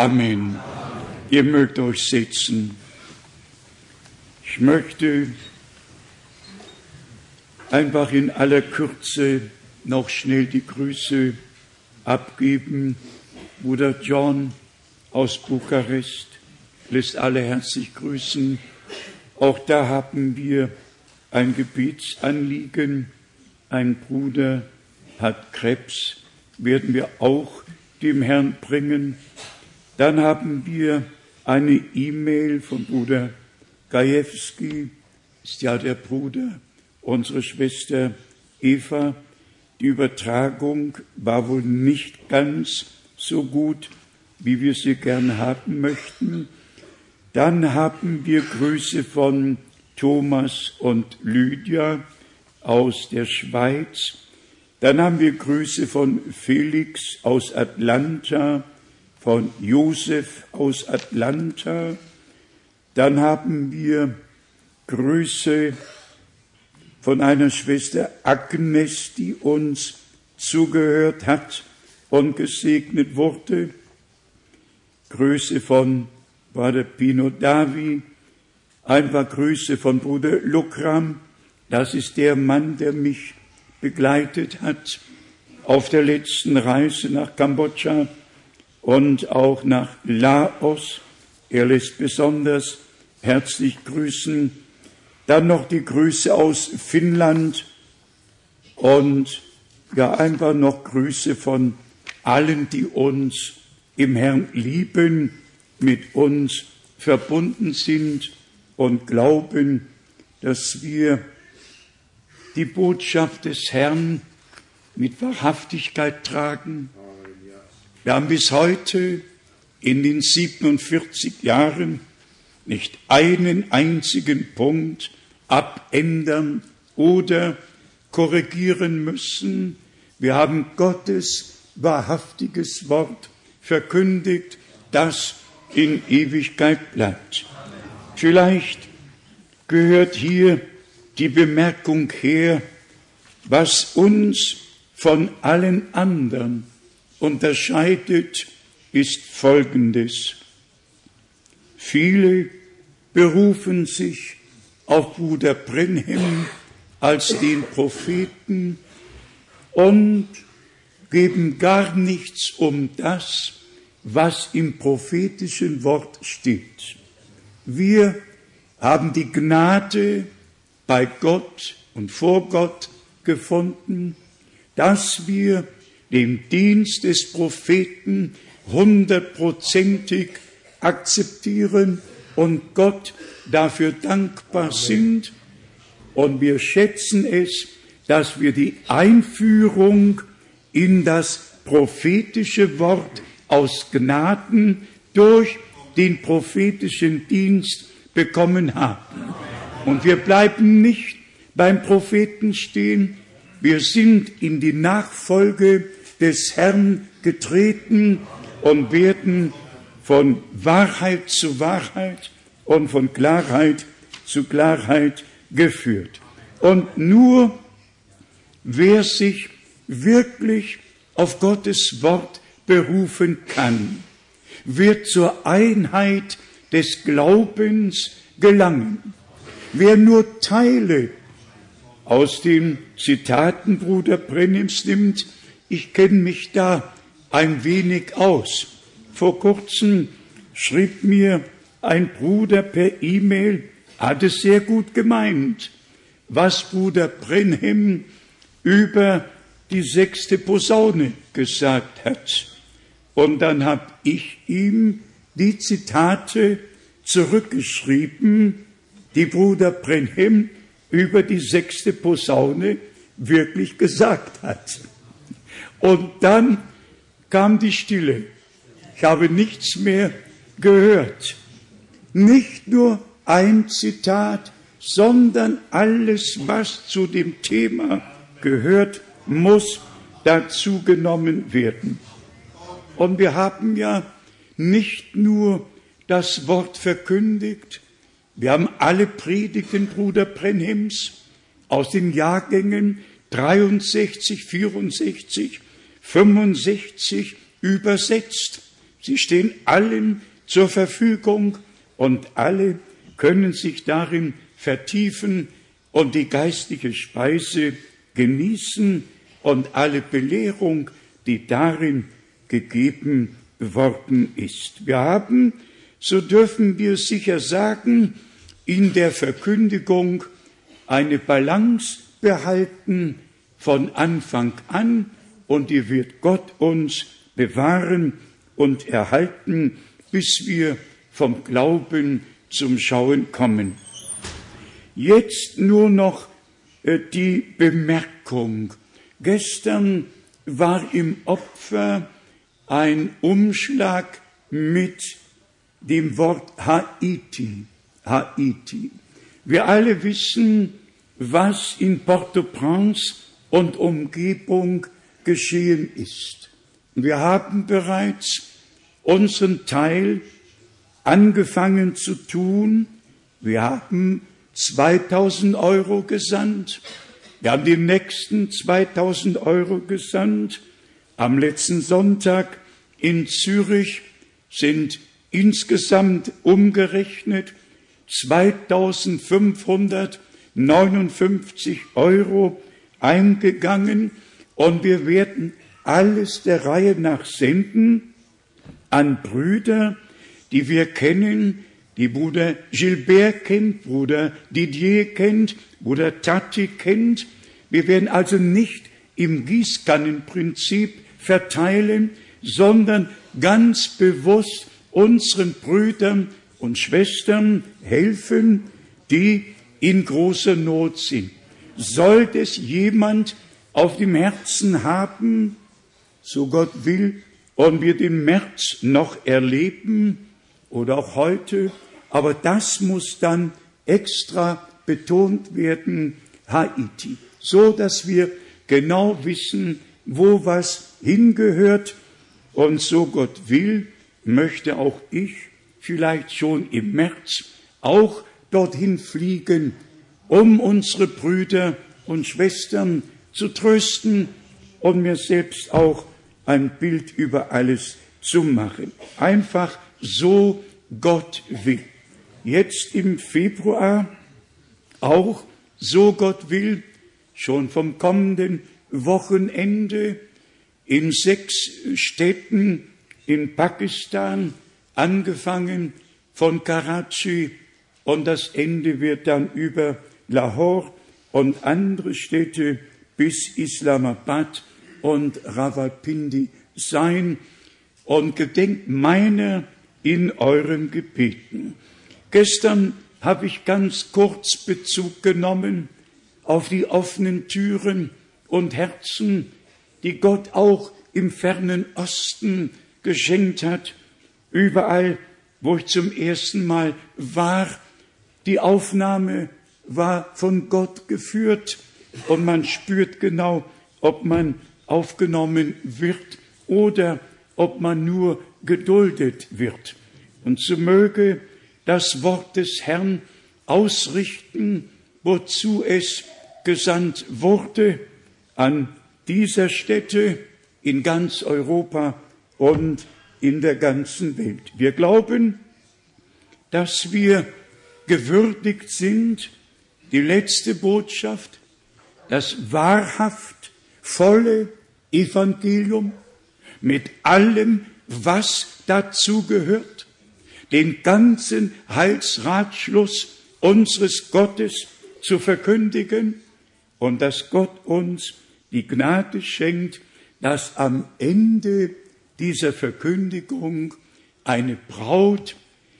Amen. Ihr mögt euch setzen. Ich möchte einfach in aller Kürze noch schnell die Grüße abgeben. Bruder John aus Bukarest lässt alle herzlich grüßen. Auch da haben wir ein Gebetsanliegen. Ein Bruder hat Krebs, werden wir auch dem Herrn bringen. Dann haben wir eine E-Mail von Bruder Gajewski, ist ja der Bruder unserer Schwester Eva. Die Übertragung war wohl nicht ganz so gut, wie wir sie gern haben möchten. Dann haben wir Grüße von Thomas und Lydia aus der Schweiz. Dann haben wir Grüße von Felix aus Atlanta, von Josef aus Atlanta. Dann haben wir Grüße von einer Schwester Agnes, die uns zugehört hat und gesegnet wurde. Grüße von Bruder Pino Davi, ein paar Grüße von Bruder Lukram, das ist der Mann, der mich begleitet hat auf der letzten Reise nach Kambodscha und auch nach Laos. Er lässt besonders herzlich grüßen. Dann noch die Grüße aus Finnland und ja einfach noch Grüße von allen, die uns im Herrn lieben, mit uns verbunden sind und glauben, dass wir die Botschaft des Herrn mit Wahrhaftigkeit tragen. Wir haben bis heute in den 47 Jahren nicht einen einzigen Punkt abändern oder korrigieren müssen. Wir haben Gottes wahrhaftiges Wort verkündigt, das in Ewigkeit bleibt. Vielleicht gehört hier die Bemerkung her, was uns von allen anderen unterscheidet, ist Folgendes. Viele berufen sich auf Bruder Brenhem als den Propheten und geben gar nichts um das, was im prophetischen Wort steht. Wir haben die Gnade bei Gott und vor Gott gefunden, dass wir den Dienst des Propheten hundertprozentig akzeptieren und Gott dafür dankbar sind. Und wir schätzen es, dass wir die Einführung in das prophetische Wort aus Gnaden durch den prophetischen Dienst bekommen haben. Und wir bleiben nicht beim Propheten stehen, wir sind in die Nachfolge des Herrn getreten und werden von Wahrheit zu Wahrheit und von Klarheit zu Klarheit geführt. Und nur wer sich wirklich auf Gottes Wort berufen kann, wird zur Einheit des Glaubens gelangen. Wer nur Teile aus den Zitaten Bruder Brennims nimmt, ich kenne mich da ein wenig aus. Vor kurzem schrieb mir ein Bruder per E-Mail, hat es sehr gut gemeint, was Bruder Brenhem über die sechste Posaune gesagt hat. Und dann habe ich ihm die Zitate zurückgeschrieben, die Bruder Brenhem über die sechste Posaune wirklich gesagt hat. Und dann kam die Stille. Ich habe nichts mehr gehört. Nicht nur ein Zitat, sondern alles, was zu dem Thema gehört, muss dazu genommen werden. Und wir haben ja nicht nur das Wort verkündigt, wir haben alle Predigten Bruder Brenhims aus den Jahrgängen 63, 64, 65 übersetzt. Sie stehen allen zur Verfügung und alle können sich darin vertiefen und die geistliche Speise genießen und alle Belehrung, die darin gegeben worden ist. Wir haben, so dürfen wir sicher sagen, in der Verkündigung eine Balance behalten von Anfang an und die wird Gott uns bewahren und erhalten, bis wir vom Glauben zum Schauen kommen. Jetzt nur noch äh, die Bemerkung. Gestern war im Opfer ein Umschlag mit dem Wort Haiti. Haiti. Wir alle wissen, was in Port-au-Prince und Umgebung geschehen ist. Wir haben bereits unseren Teil angefangen zu tun. Wir haben 2000 Euro gesandt. Wir haben die nächsten 2000 Euro gesandt. Am letzten Sonntag in Zürich sind insgesamt umgerechnet 2559 Euro eingegangen und wir werden alles der Reihe nach senden an Brüder, die wir kennen, die Bruder Gilbert kennt, Bruder Didier kennt, Bruder Tati kennt. Wir werden also nicht im Gießkannenprinzip verteilen, sondern ganz bewusst unseren Brüdern und Schwestern helfen, die in großer Not sind. Sollte es jemand auf dem Herzen haben, so Gott will, und wir den März noch erleben oder auch heute, aber das muss dann extra betont werden, Haiti, so dass wir genau wissen, wo was hingehört. Und so Gott will, möchte auch ich vielleicht schon im März auch dorthin fliegen, um unsere Brüder und Schwestern zu trösten und mir selbst auch ein Bild über alles zu machen. Einfach so Gott will. Jetzt im Februar auch so Gott will, schon vom kommenden Wochenende in sechs Städten in Pakistan, angefangen von Karachi und das Ende wird dann über Lahore und andere Städte bis Islamabad und Rawalpindi sein und gedenkt meiner in euren Gebeten. Gestern habe ich ganz kurz Bezug genommen auf die offenen Türen und Herzen, die Gott auch im fernen Osten geschenkt hat. Überall, wo ich zum ersten Mal war, die Aufnahme war von Gott geführt und man spürt genau, ob man aufgenommen wird oder ob man nur geduldet wird. Und so möge das Wort des Herrn ausrichten, wozu es gesandt wurde, an dieser Stätte in ganz Europa und in der ganzen Welt. Wir glauben, dass wir gewürdigt sind, die letzte Botschaft, das wahrhaft volle Evangelium mit allem, was dazu gehört, den ganzen Heilsratschluss unseres Gottes zu verkündigen und dass Gott uns die Gnade schenkt, dass am Ende dieser Verkündigung eine Braut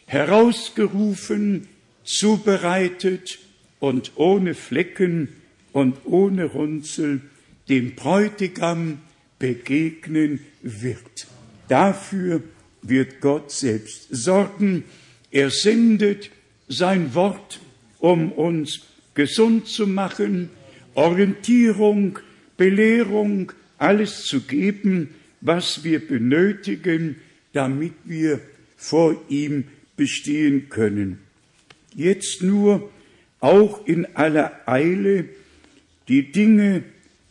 herausgerufen, zubereitet und ohne Flecken und ohne Runzel dem Bräutigam begegnen wird. Dafür wird Gott selbst sorgen. Er sendet sein Wort, um uns gesund zu machen, Orientierung, Belehrung, alles zu geben, was wir benötigen, damit wir vor ihm bestehen können. Jetzt nur auch in aller Eile die Dinge,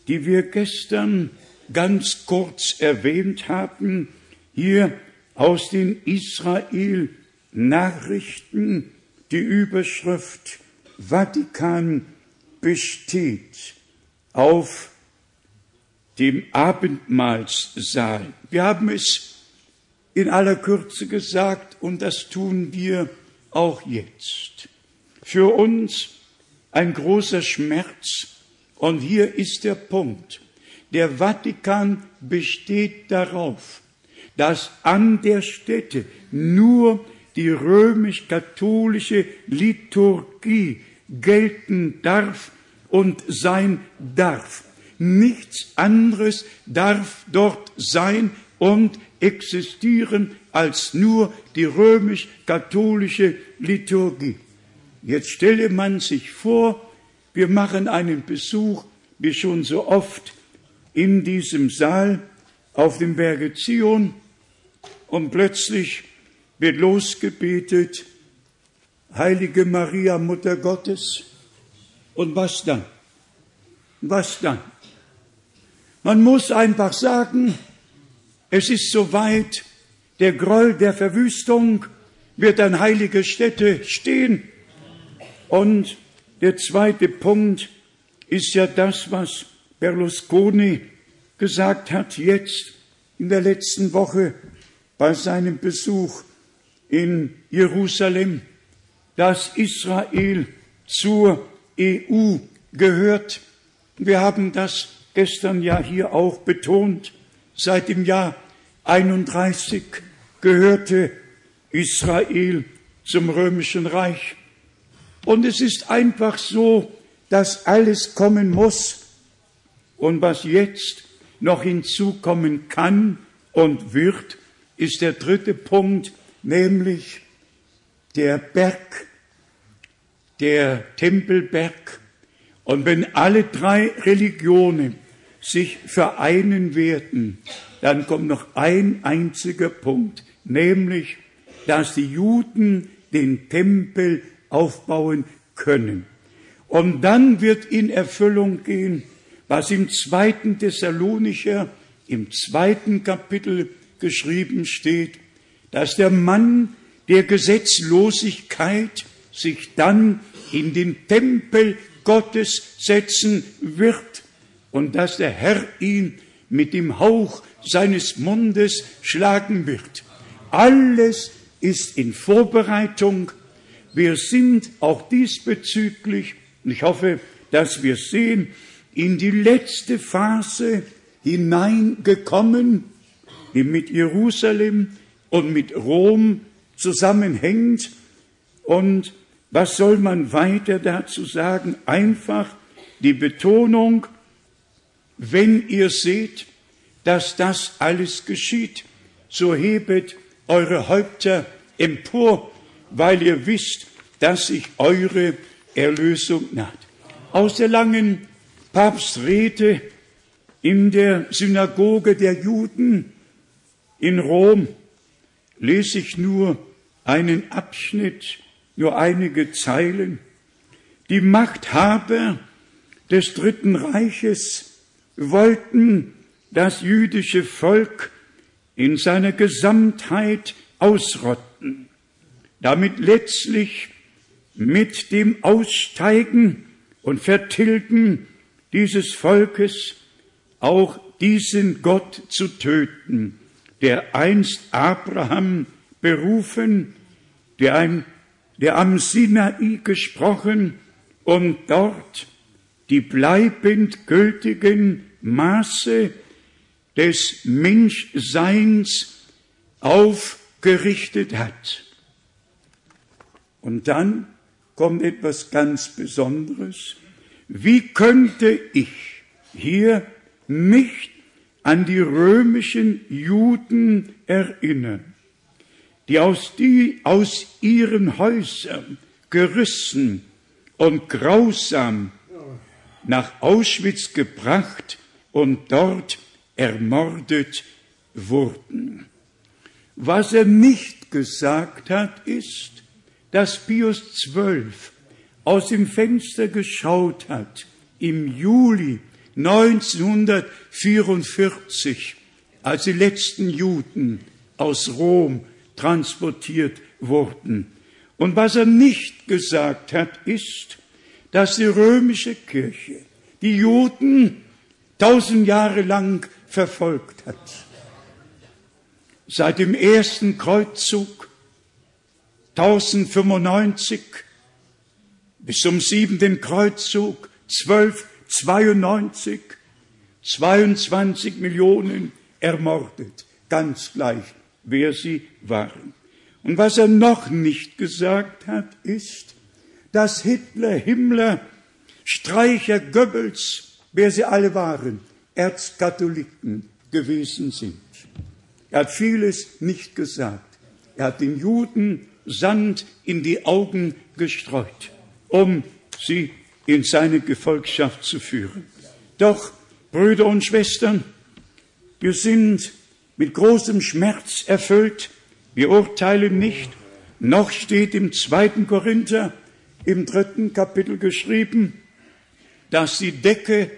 die wir gestern ganz kurz erwähnt haben, hier aus den Israel-Nachrichten die Überschrift Vatikan besteht auf dem Abendmahlssaal. Wir haben es in aller Kürze gesagt und das tun wir auch jetzt. Für uns ein großer Schmerz und hier ist der Punkt. Der Vatikan besteht darauf, dass an der Stätte nur die römisch-katholische Liturgie gelten darf und sein darf. Nichts anderes darf dort sein und existieren als nur die römisch-katholische Liturgie. Jetzt stelle man sich vor, wir machen einen Besuch, wie schon so oft, in diesem Saal auf dem Berge Zion und plötzlich wird losgebetet, Heilige Maria, Mutter Gottes. Und was dann? Was dann? Man muss einfach sagen, es ist soweit, der Groll der Verwüstung wird an heilige Stätte stehen. Und der zweite Punkt ist ja das, was Berlusconi gesagt hat jetzt in der letzten Woche bei seinem Besuch in Jerusalem, dass Israel zur EU gehört. Wir haben das gestern ja hier auch betont. Seit dem Jahr 31 gehörte Israel zum römischen Reich. Und es ist einfach so, dass alles kommen muss. Und was jetzt noch hinzukommen kann und wird, ist der dritte Punkt, nämlich der Berg, der Tempelberg. Und wenn alle drei Religionen sich vereinen werden, dann kommt noch ein einziger Punkt, nämlich, dass die Juden den Tempel aufbauen können. Und dann wird in Erfüllung gehen, was im zweiten Thessalonicher, im zweiten Kapitel geschrieben steht, dass der Mann der Gesetzlosigkeit sich dann in den Tempel Gottes setzen wird und dass der Herr ihn mit dem Hauch seines Mundes schlagen wird. Alles ist in Vorbereitung. Wir sind auch diesbezüglich, und ich hoffe, dass wir sehen, in die letzte Phase hineingekommen, die mit Jerusalem und mit Rom zusammenhängt. Und was soll man weiter dazu sagen? Einfach die Betonung, wenn ihr seht, dass das alles geschieht, so hebet eure Häupter empor, weil ihr wisst, dass sich eure Erlösung naht. Aus der langen Papstrede in der Synagoge der Juden in Rom lese ich nur einen Abschnitt, nur einige Zeilen. Die Machthaber des Dritten Reiches wollten das jüdische Volk in seiner Gesamtheit ausrotten, damit letztlich mit dem Aussteigen und Vertilgen dieses Volkes auch diesen Gott zu töten, der einst Abraham berufen, der, ein, der am Sinai gesprochen und dort die bleibend gültigen Maße des Menschseins aufgerichtet hat. Und dann kommt etwas ganz Besonderes. Wie könnte ich hier nicht an die römischen Juden erinnern, die aus, die aus ihren Häusern gerissen und grausam nach Auschwitz gebracht und dort ermordet wurden. Was er nicht gesagt hat, ist, dass Pius XII aus dem Fenster geschaut hat im Juli 1944, als die letzten Juden aus Rom transportiert wurden. Und was er nicht gesagt hat, ist, dass die römische Kirche die Juden tausend Jahre lang verfolgt hat. Seit dem ersten Kreuzzug 1095 bis zum siebenten Kreuzzug 1292 22 Millionen ermordet, ganz gleich, wer sie waren. Und was er noch nicht gesagt hat, ist, dass Hitler, Himmler, Streicher, Goebbels, wer sie alle waren, Erzkatholiken gewesen sind. Er hat vieles nicht gesagt. Er hat den Juden Sand in die Augen gestreut, um sie in seine Gefolgschaft zu führen. Doch, Brüder und Schwestern, wir sind mit großem Schmerz erfüllt. Wir urteilen nicht. Noch steht im zweiten Korinther im dritten Kapitel geschrieben, dass die Decke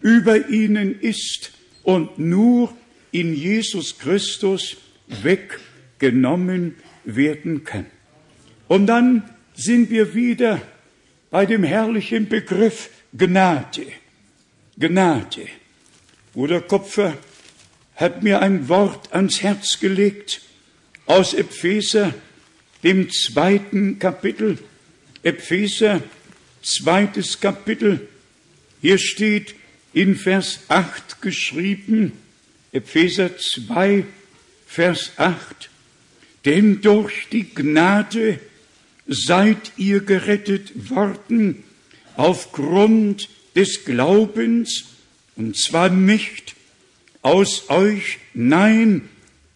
über ihnen ist und nur in Jesus Christus weggenommen werden kann. Und dann sind wir wieder bei dem herrlichen Begriff Gnade. Gnade. Bruder Kopfer hat mir ein Wort ans Herz gelegt aus Epheser, dem zweiten Kapitel. Epheser, zweites Kapitel. Hier steht in Vers 8 geschrieben, Epheser 2, Vers 8, denn durch die Gnade seid ihr gerettet worden aufgrund des Glaubens, und zwar nicht aus euch, nein,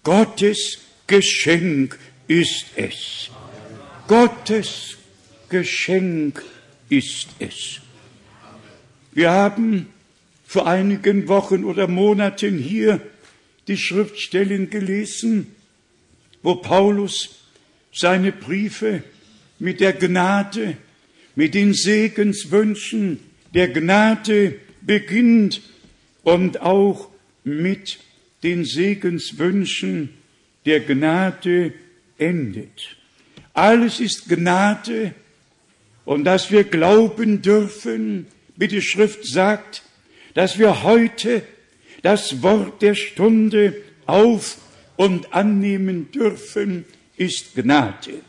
Gottes Geschenk ist es. Gottes Geschenk ist es. Wir haben vor einigen Wochen oder Monaten hier die Schriftstellen gelesen, wo Paulus seine Briefe mit der Gnade, mit den Segenswünschen der Gnade beginnt und auch mit den Segenswünschen der Gnade endet. Alles ist Gnade und dass wir glauben dürfen, wie die Schrift sagt, dass wir heute das Wort der Stunde auf und annehmen dürfen, ist Gnade.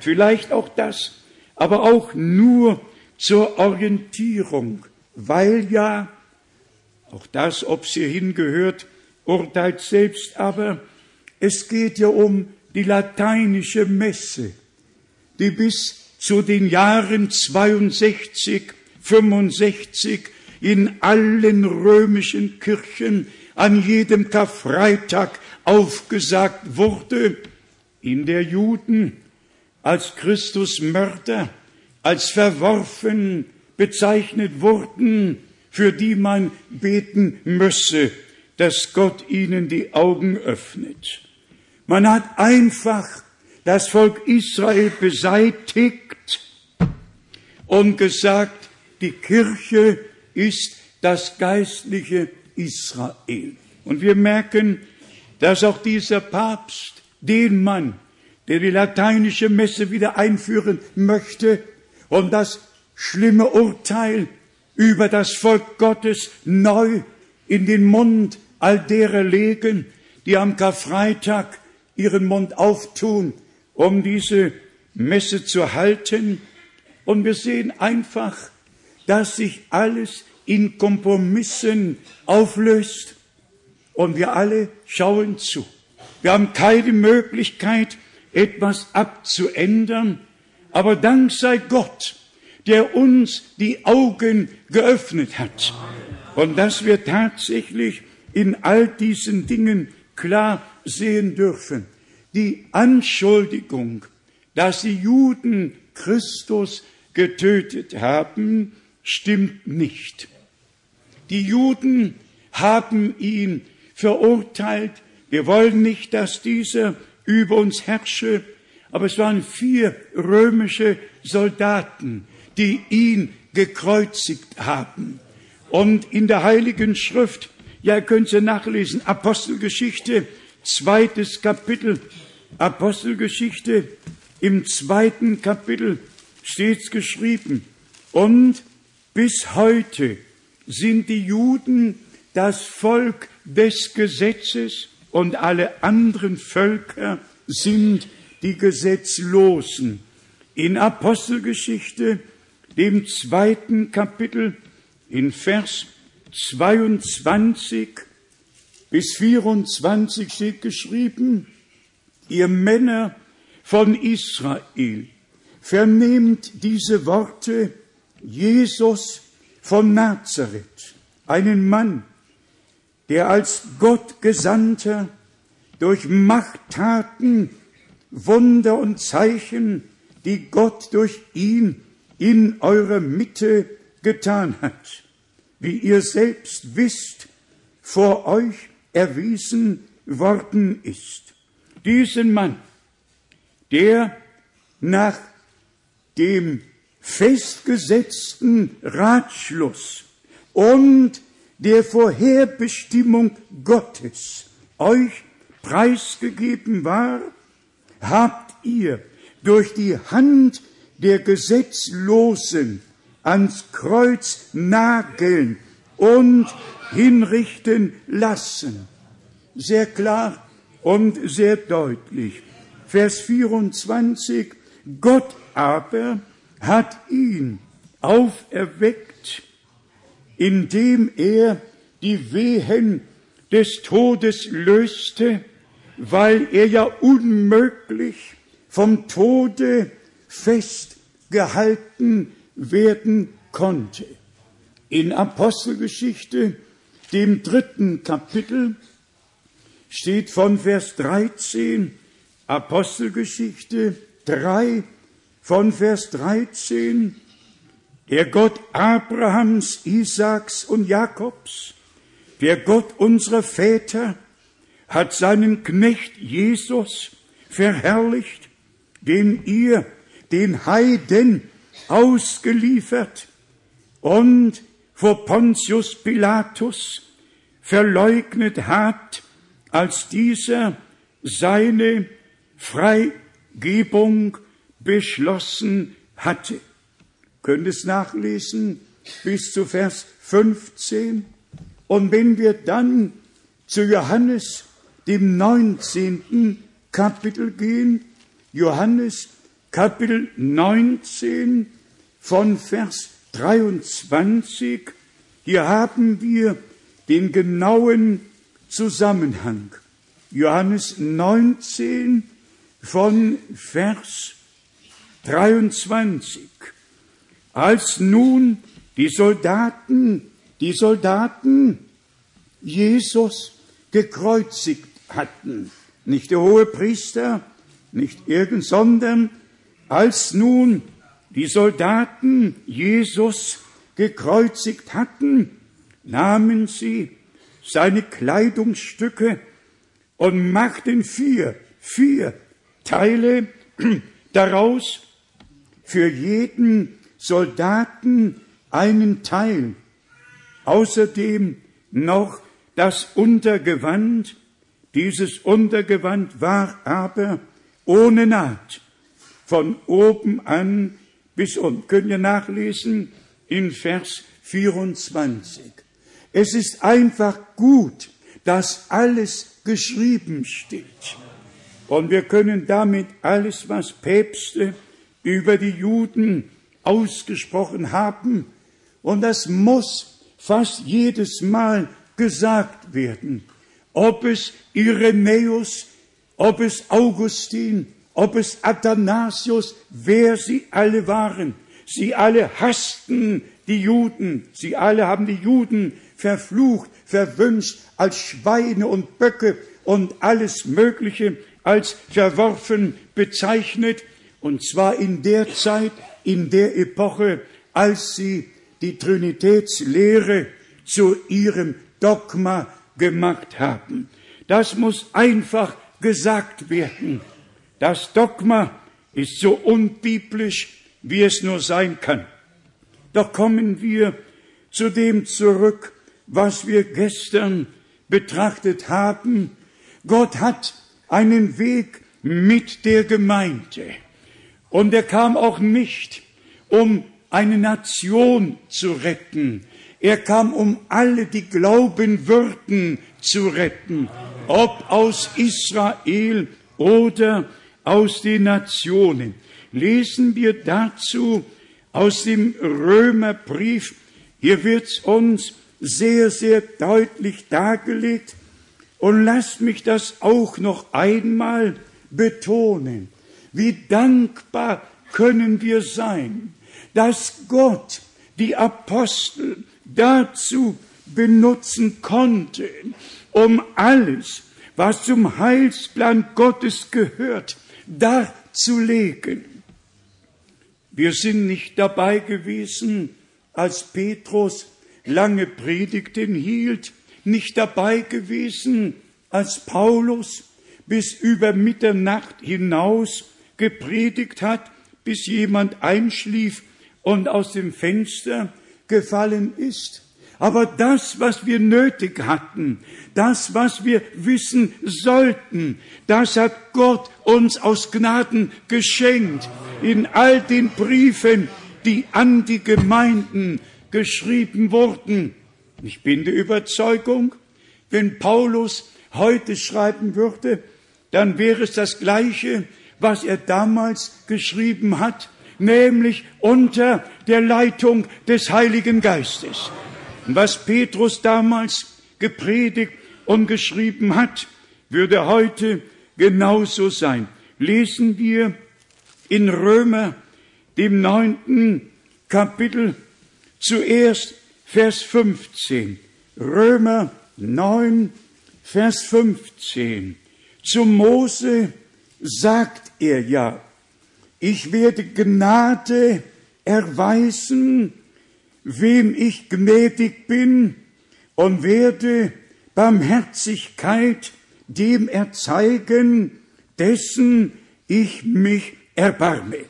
Vielleicht auch das, aber auch nur zur Orientierung, weil ja, auch das, ob sie hingehört, urteilt selbst, aber es geht ja um die lateinische Messe, die bis zu den Jahren 62, 65 in allen römischen Kirchen an jedem Karfreitag aufgesagt wurde, in der Juden als Christusmörder, als verworfen bezeichnet wurden, für die man beten müsse, dass Gott ihnen die Augen öffnet. Man hat einfach das Volk Israel beseitigt und gesagt, die Kirche ist das geistliche Israel. Und wir merken, dass auch dieser Papst, den Mann, der die lateinische Messe wieder einführen möchte und das schlimme Urteil über das Volk Gottes neu in den Mund all derer legen, die am Karfreitag ihren Mund auftun, um diese Messe zu halten. Und wir sehen einfach, dass sich alles in Kompromissen auflöst und wir alle schauen zu. Wir haben keine Möglichkeit, etwas abzuändern, aber Dank sei Gott, der uns die Augen geöffnet hat und dass wir tatsächlich in all diesen Dingen klar sehen dürfen. Die Anschuldigung, dass die Juden Christus getötet haben, stimmt nicht. Die Juden haben ihn verurteilt. Wir wollen nicht, dass dieser über uns herrsche, aber es waren vier römische Soldaten, die ihn gekreuzigt haben. Und in der Heiligen Schrift, ja, könnt sie nachlesen, Apostelgeschichte zweites Kapitel Apostelgeschichte, im zweiten Kapitel steht's geschrieben. Und bis heute sind die Juden das Volk des Gesetzes und alle anderen Völker sind die Gesetzlosen. In Apostelgeschichte, dem zweiten Kapitel, in Vers 22 bis 24 steht geschrieben, ihr Männer von Israel, vernehmt diese Worte, Jesus von Nazareth, einen Mann, der als Gott Gesandter durch Machttaten, Wunder und Zeichen, die Gott durch ihn in eurer Mitte getan hat, wie ihr selbst wisst, vor euch erwiesen worden ist. Diesen Mann, der nach dem festgesetzten Ratschluss und der Vorherbestimmung Gottes euch preisgegeben war, habt ihr durch die Hand der Gesetzlosen ans Kreuz nageln und hinrichten lassen. Sehr klar und sehr deutlich. Vers 24. Gott aber hat ihn auferweckt indem er die Wehen des Todes löste, weil er ja unmöglich vom Tode festgehalten werden konnte. In Apostelgeschichte, dem dritten Kapitel, steht von Vers 13, Apostelgeschichte 3, von Vers 13, der Gott Abrahams, Isaaks und Jakobs, der Gott unserer Väter, hat seinen Knecht Jesus verherrlicht, den ihr den Heiden ausgeliefert und vor Pontius Pilatus verleugnet hat, als dieser seine Freigebung beschlossen hatte könnt es nachlesen bis zu Vers 15. Und wenn wir dann zu Johannes, dem 19. Kapitel gehen, Johannes Kapitel 19 von Vers 23, hier haben wir den genauen Zusammenhang. Johannes 19 von Vers 23. Als nun die Soldaten, die Soldaten Jesus gekreuzigt hatten, nicht der hohe Priester, nicht irgend, sondern. Als nun die Soldaten Jesus gekreuzigt hatten, nahmen sie seine Kleidungsstücke und machten vier, vier Teile daraus für jeden Soldaten einen Teil. Außerdem noch das Untergewand. Dieses Untergewand war aber ohne Naht von oben an bis unten. Können wir nachlesen in Vers 24. Es ist einfach gut, dass alles geschrieben steht. Und wir können damit alles, was Päpste über die Juden ausgesprochen haben. Und das muss fast jedes Mal gesagt werden. Ob es Irenäus, ob es Augustin, ob es Athanasius, wer sie alle waren. Sie alle hassten die Juden. Sie alle haben die Juden verflucht, verwünscht als Schweine und Böcke und alles Mögliche als verworfen bezeichnet. Und zwar in der Zeit, in der Epoche, als sie die Trinitätslehre zu ihrem Dogma gemacht haben. Das muss einfach gesagt werden. Das Dogma ist so unbiblisch, wie es nur sein kann. Doch kommen wir zu dem zurück, was wir gestern betrachtet haben, Gott hat einen Weg mit der Gemeinde. Und er kam auch nicht, um eine Nation zu retten. Er kam, um alle, die glauben würden, zu retten, ob aus Israel oder aus den Nationen. Lesen wir dazu aus dem Römerbrief. Hier wird's uns sehr, sehr deutlich dargelegt. Und lasst mich das auch noch einmal betonen. Wie dankbar können wir sein, dass Gott die Apostel dazu benutzen konnte, um alles, was zum Heilsplan Gottes gehört, darzulegen. Wir sind nicht dabei gewesen, als Petrus lange Predigten hielt, nicht dabei gewesen, als Paulus bis über Mitternacht hinaus gepredigt hat, bis jemand einschlief und aus dem Fenster gefallen ist. Aber das, was wir nötig hatten, das, was wir wissen sollten, das hat Gott uns aus Gnaden geschenkt. In all den Briefen, die an die Gemeinden geschrieben wurden. Ich bin der Überzeugung, wenn Paulus heute schreiben würde, dann wäre es das Gleiche, was er damals geschrieben hat, nämlich unter der Leitung des Heiligen Geistes. Was Petrus damals gepredigt und geschrieben hat, würde heute genauso sein. Lesen wir in Römer, dem neunten Kapitel, zuerst Vers 15. Römer 9, Vers 15. Zu Mose sagt er ja, ich werde Gnade erweisen, wem ich gnädig bin, und werde Barmherzigkeit dem erzeigen, dessen ich mich erbarme.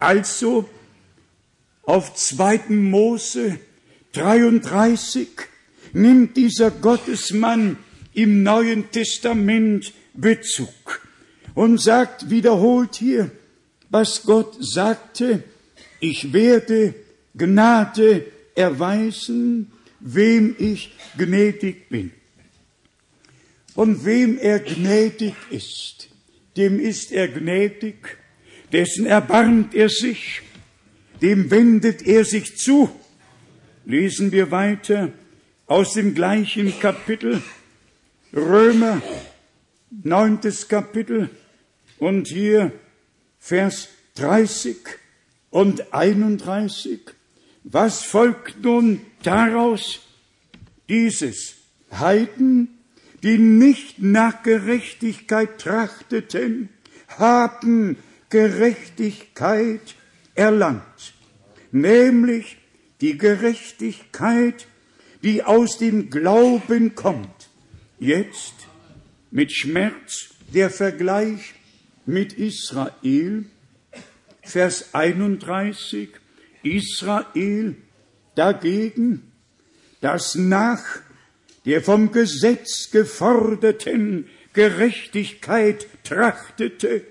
Also auf 2. Mose 33 nimmt dieser Gottesmann im Neuen Testament Bezug und sagt wiederholt hier, was Gott sagte, ich werde Gnade erweisen, wem ich gnädig bin. Und wem er gnädig ist, dem ist er gnädig, dessen erbarmt er sich, dem wendet er sich zu. Lesen wir weiter aus dem gleichen Kapitel Römer, neuntes Kapitel und hier Vers 30 und 31. Was folgt nun daraus? Dieses Heiden, die nicht nach Gerechtigkeit trachteten, haben Gerechtigkeit erlangt, nämlich die Gerechtigkeit, die aus dem Glauben kommt. Jetzt mit Schmerz der Vergleich mit Israel, Vers 31, Israel dagegen, das nach der vom Gesetz geforderten Gerechtigkeit trachtete,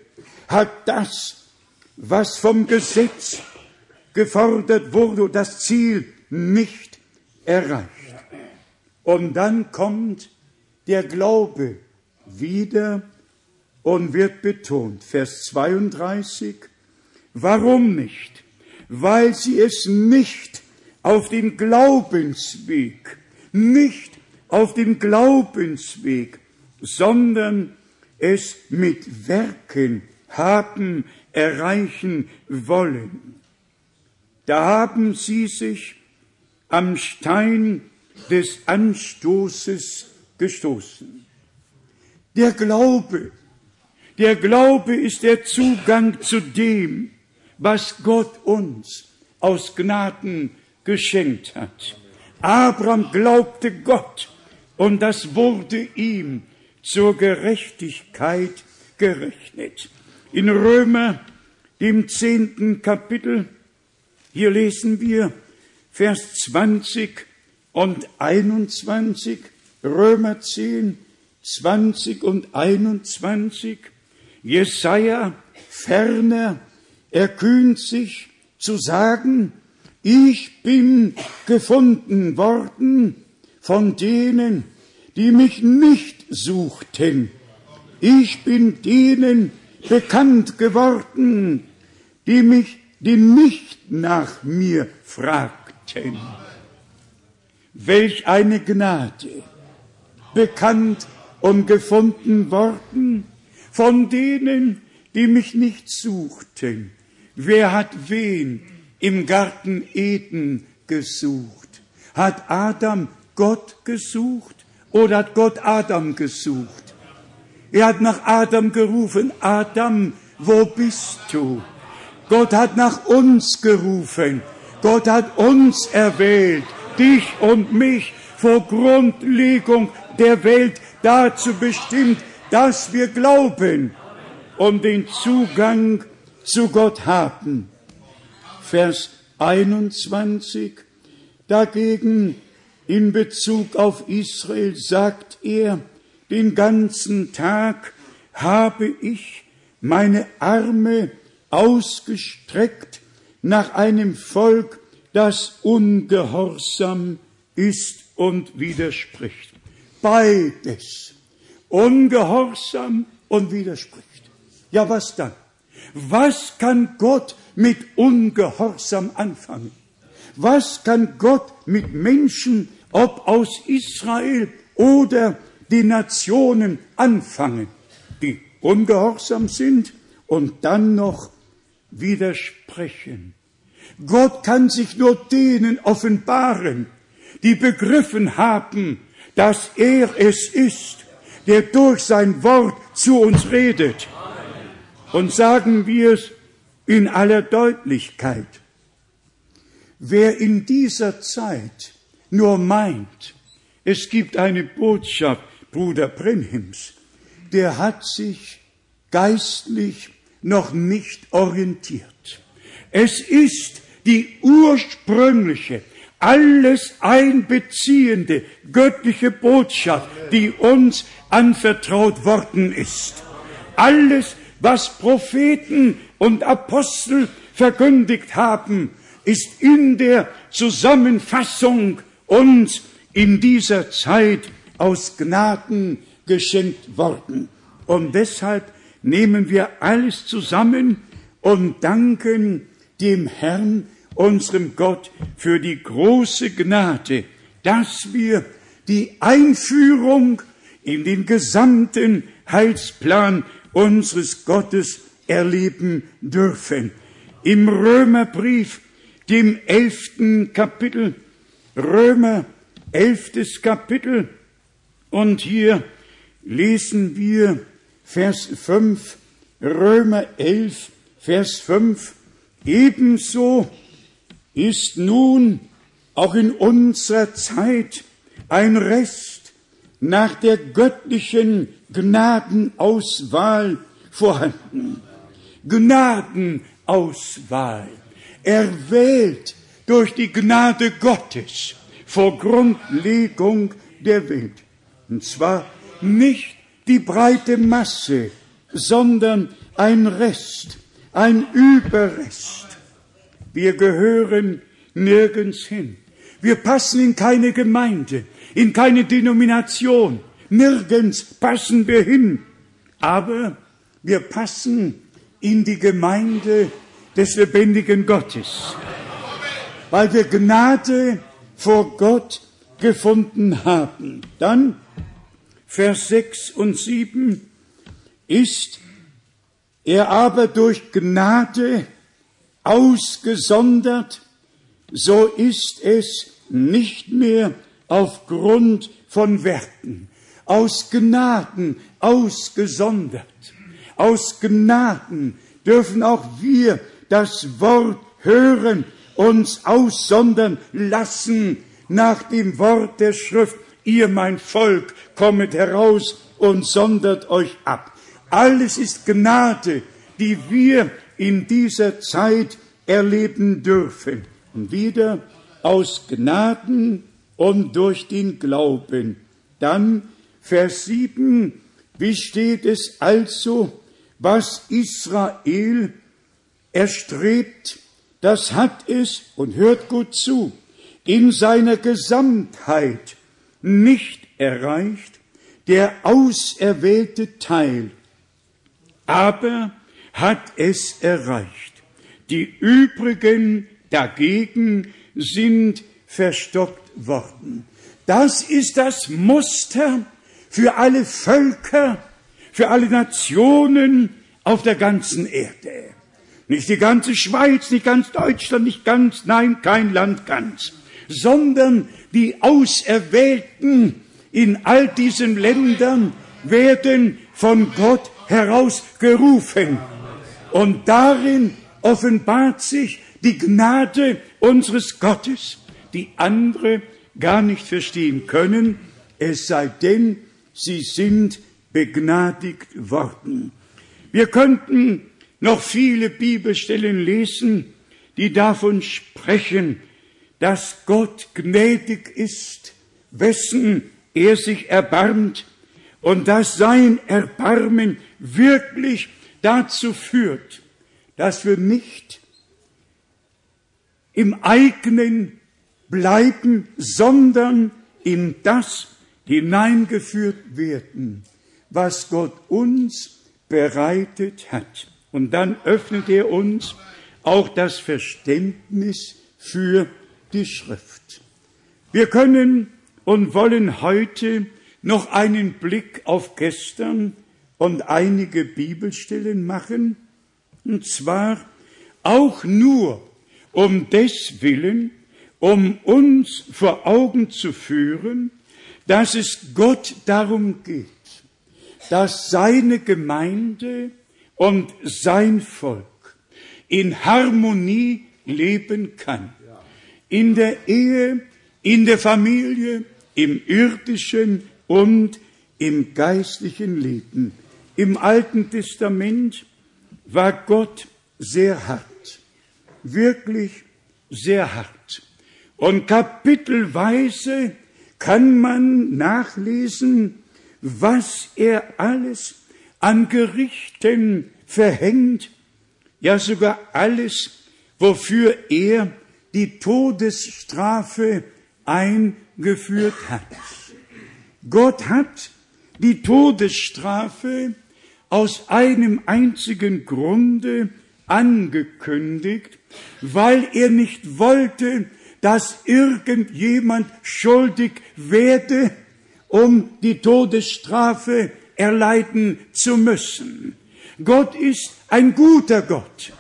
hat das, was vom Gesetz gefordert wurde, das Ziel nicht erreicht. Und dann kommt der Glaube wieder und wird betont. Vers 32. Warum nicht? Weil sie es nicht auf dem Glaubensweg, nicht auf dem Glaubensweg, sondern es mit Werken haben erreichen wollen. Da haben sie sich am Stein des Anstoßes gestoßen. Der Glaube, der Glaube ist der Zugang zu dem, was Gott uns aus Gnaden geschenkt hat. Abraham glaubte Gott und das wurde ihm zur Gerechtigkeit gerechnet. In Römer, dem zehnten Kapitel, hier lesen wir Vers 20 und 21, Römer 10, 20 und 21. Jesaja ferner erkühnt sich zu sagen, ich bin gefunden worden von denen, die mich nicht suchten. Ich bin denen bekannt geworden, die mich, die nicht nach mir fragten. Welch eine Gnade! Bekannt und gefunden worden von denen, die mich nicht suchten. Wer hat wen im Garten Eden gesucht? Hat Adam Gott gesucht oder hat Gott Adam gesucht? Er hat nach Adam gerufen, Adam, wo bist du? Gott hat nach uns gerufen. Gott hat uns erwählt, dich und mich vor Grundlegung der Welt dazu bestimmt, dass wir glauben und den Zugang zu Gott haben. Vers 21 dagegen in Bezug auf Israel sagt er, den ganzen Tag habe ich meine Arme ausgestreckt nach einem Volk, das ungehorsam ist und widerspricht. Beides. Ungehorsam und widerspricht. Ja, was dann? Was kann Gott mit Ungehorsam anfangen? Was kann Gott mit Menschen, ob aus Israel oder die Nationen anfangen, die ungehorsam sind und dann noch widersprechen? Gott kann sich nur denen offenbaren, die begriffen haben, dass er es ist, der durch sein Wort zu uns redet. Und sagen wir es in aller Deutlichkeit. Wer in dieser Zeit nur meint, es gibt eine Botschaft, Bruder Brenhims, der hat sich geistlich noch nicht orientiert. Es ist die ursprüngliche, alles einbeziehende göttliche Botschaft, die uns anvertraut worden ist. Alles, was Propheten und Apostel verkündigt haben, ist in der Zusammenfassung uns in dieser Zeit aus Gnaden geschenkt worden. Und deshalb nehmen wir alles zusammen und danken dem Herrn, unserem Gott, für die große Gnade, dass wir die Einführung in den gesamten Heilsplan unseres Gottes erleben dürfen. Im Römerbrief, dem elften Kapitel, Römer elftes Kapitel, und hier lesen wir Vers 5, Römer 11, Vers 5, ebenso ist nun auch in unserer Zeit ein Rest nach der göttlichen Gnadenauswahl vorhanden. Gnadenauswahl. Erwählt durch die Gnade Gottes vor Grundlegung der Welt. Und zwar nicht die breite Masse, sondern ein Rest, ein Überrest. Wir gehören nirgends hin. Wir passen in keine Gemeinde, in keine Denomination. Nirgends passen wir hin. Aber wir passen in die Gemeinde des lebendigen Gottes, weil wir Gnade vor Gott gefunden haben. Dann Vers 6 und 7 ist er aber durch Gnade ausgesondert, so ist es nicht mehr aufgrund von Werken, aus Gnaden ausgesondert. Aus Gnaden dürfen auch wir das Wort hören, uns aussondern lassen nach dem Wort der Schrift. Ihr, mein Volk, kommet heraus und sondert euch ab. Alles ist Gnade, die wir in dieser Zeit erleben dürfen. Und wieder aus Gnaden und durch den Glauben. Dann Vers 7, wie steht es also, was Israel erstrebt, das hat es, und hört gut zu, in seiner Gesamtheit nicht erreicht, der auserwählte Teil, aber hat es erreicht. Die übrigen dagegen sind verstockt worden. Das ist das Muster für alle Völker, für alle Nationen auf der ganzen Erde. Nicht die ganze Schweiz, nicht ganz Deutschland, nicht ganz, nein, kein Land ganz, sondern die Auserwählten in all diesen Ländern werden von Gott herausgerufen. Und darin offenbart sich die Gnade unseres Gottes, die andere gar nicht verstehen können, es sei denn, sie sind begnadigt worden. Wir könnten noch viele Bibelstellen lesen, die davon sprechen, dass Gott gnädig ist, wessen er sich erbarmt und dass sein Erbarmen wirklich dazu führt, dass wir nicht im eigenen bleiben, sondern in das hineingeführt werden, was Gott uns bereitet hat. Und dann öffnet er uns auch das Verständnis für die Schrift. Wir können und wollen heute noch einen Blick auf gestern und einige Bibelstellen machen, und zwar auch nur um des Willen, um uns vor Augen zu führen, dass es Gott darum geht, dass seine Gemeinde und sein Volk in Harmonie leben kann. In der Ehe, in der Familie, im irdischen und im geistlichen Leben. Im Alten Testament war Gott sehr hart, wirklich sehr hart. Und kapitelweise kann man nachlesen, was er alles an Gerichten verhängt, ja sogar alles, wofür er die Todesstrafe eingeführt hat. Gott hat die Todesstrafe aus einem einzigen Grunde angekündigt, weil er nicht wollte, dass irgendjemand schuldig werde, um die Todesstrafe erleiden zu müssen. Gott ist ein guter Gott.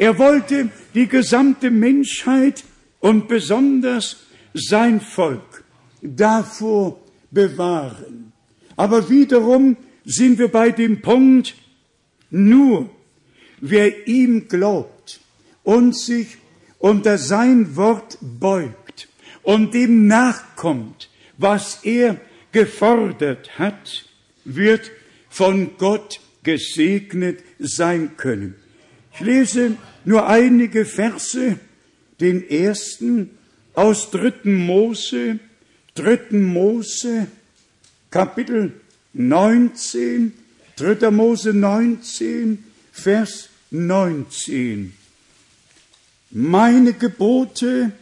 Er wollte die gesamte Menschheit und besonders sein Volk davor bewahren. Aber wiederum sind wir bei dem Punkt, nur wer ihm glaubt und sich unter sein Wort beugt und dem nachkommt, was er gefordert hat, wird von Gott gesegnet sein können. Ich lese nur einige Verse, den ersten aus dritten Mose, dritten Mose, Kapitel 19, dritter Mose 19, Vers 19. Meine Gebote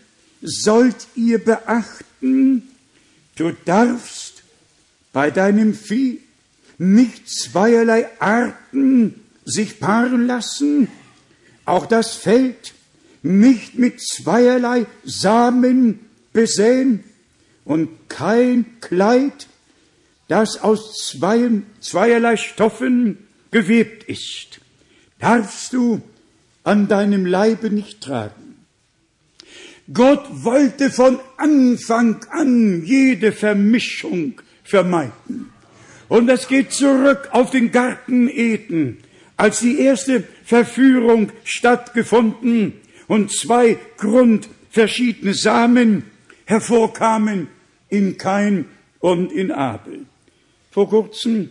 sollt ihr beachten, du darfst bei deinem Vieh nicht zweierlei Arten sich paaren lassen, auch das Feld nicht mit zweierlei Samen besäen und kein Kleid, das aus zweien, zweierlei Stoffen gewebt ist, darfst du an deinem Leibe nicht tragen. Gott wollte von Anfang an jede Vermischung vermeiden. Und das geht zurück auf den Garten Eden, als die erste Verführung stattgefunden und zwei grundverschiedene Samen hervorkamen in Kain und in Abel. Vor kurzem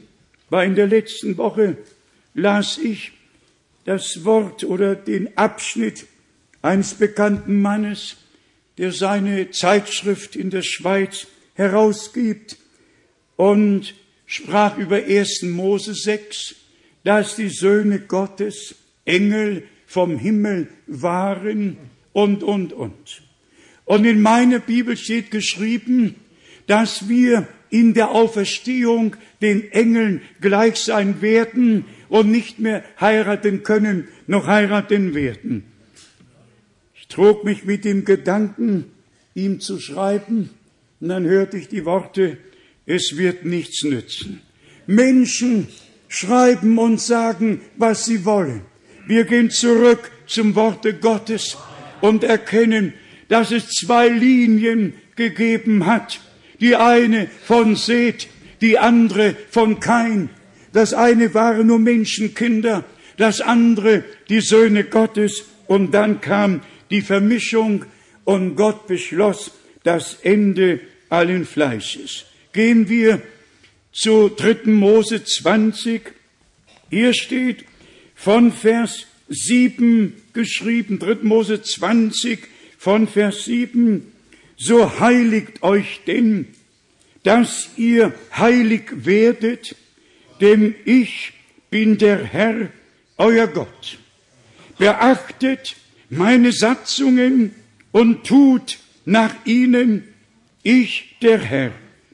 war in der letzten Woche las ich das Wort oder den Abschnitt eines bekannten Mannes, der seine Zeitschrift in der Schweiz herausgibt und sprach über 1. Mose 6, dass die Söhne Gottes Engel vom Himmel waren und, und, und. Und in meiner Bibel steht geschrieben, dass wir in der Auferstehung den Engeln gleich sein werden und nicht mehr heiraten können, noch heiraten werden. Ich trug mich mit dem Gedanken, ihm zu schreiben, und dann hörte ich die Worte, es wird nichts nützen. Menschen schreiben und sagen, was sie wollen. Wir gehen zurück zum Worte Gottes und erkennen, dass es zwei Linien gegeben hat. Die eine von Seth, die andere von Kain. Das eine waren nur Menschenkinder, das andere die Söhne Gottes. Und dann kam die Vermischung und Gott beschloss das Ende allen Fleisches. Gehen wir zu 3. Mose 20. Hier steht von Vers 7 geschrieben, 3. Mose 20 von Vers 7, so heiligt euch denn, dass ihr heilig werdet, denn ich bin der Herr, euer Gott. Beachtet meine Satzungen und tut nach ihnen, ich, der Herr,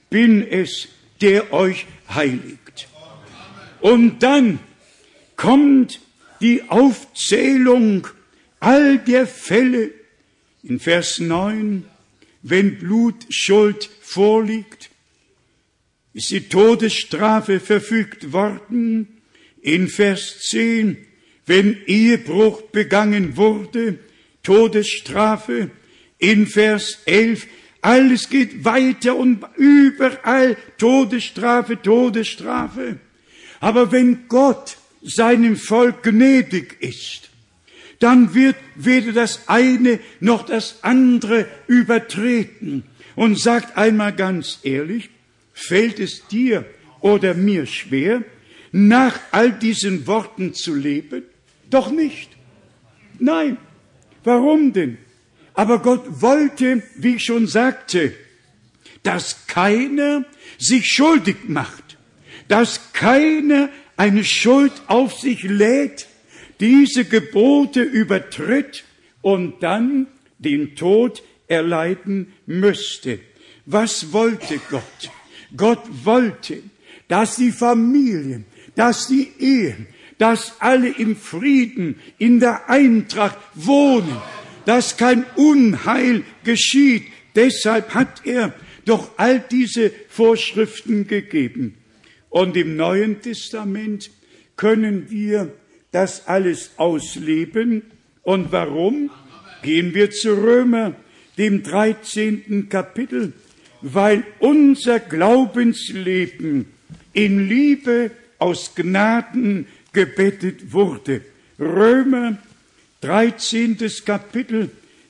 bin es, der euch heiligt. Und dann kommt die Aufzählung all der Fälle in Vers 9, wenn Blutschuld vorliegt, ist die Todesstrafe verfügt worden. In Vers 10, wenn Ehebruch begangen wurde, Todesstrafe. In Vers 11, alles geht weiter und überall Todesstrafe, Todesstrafe. Aber wenn Gott seinem Volk gnädig ist, dann wird weder das eine noch das andere übertreten und sagt einmal ganz ehrlich, fällt es dir oder mir schwer, nach all diesen Worten zu leben? Doch nicht. Nein. Warum denn? Aber Gott wollte, wie ich schon sagte, dass keiner sich schuldig macht, dass keiner eine Schuld auf sich lädt, diese Gebote übertritt und dann den Tod erleiden müsste. Was wollte Gott? Gott wollte, dass die Familien, dass die Ehen, dass alle im Frieden, in der Eintracht wohnen, dass kein Unheil geschieht. Deshalb hat er doch all diese Vorschriften gegeben. Und im Neuen Testament können wir das alles ausleben. Und warum? Gehen wir zu Römer, dem 13. Kapitel, weil unser Glaubensleben in Liebe aus Gnaden gebettet wurde. Römer 13. Kapitel,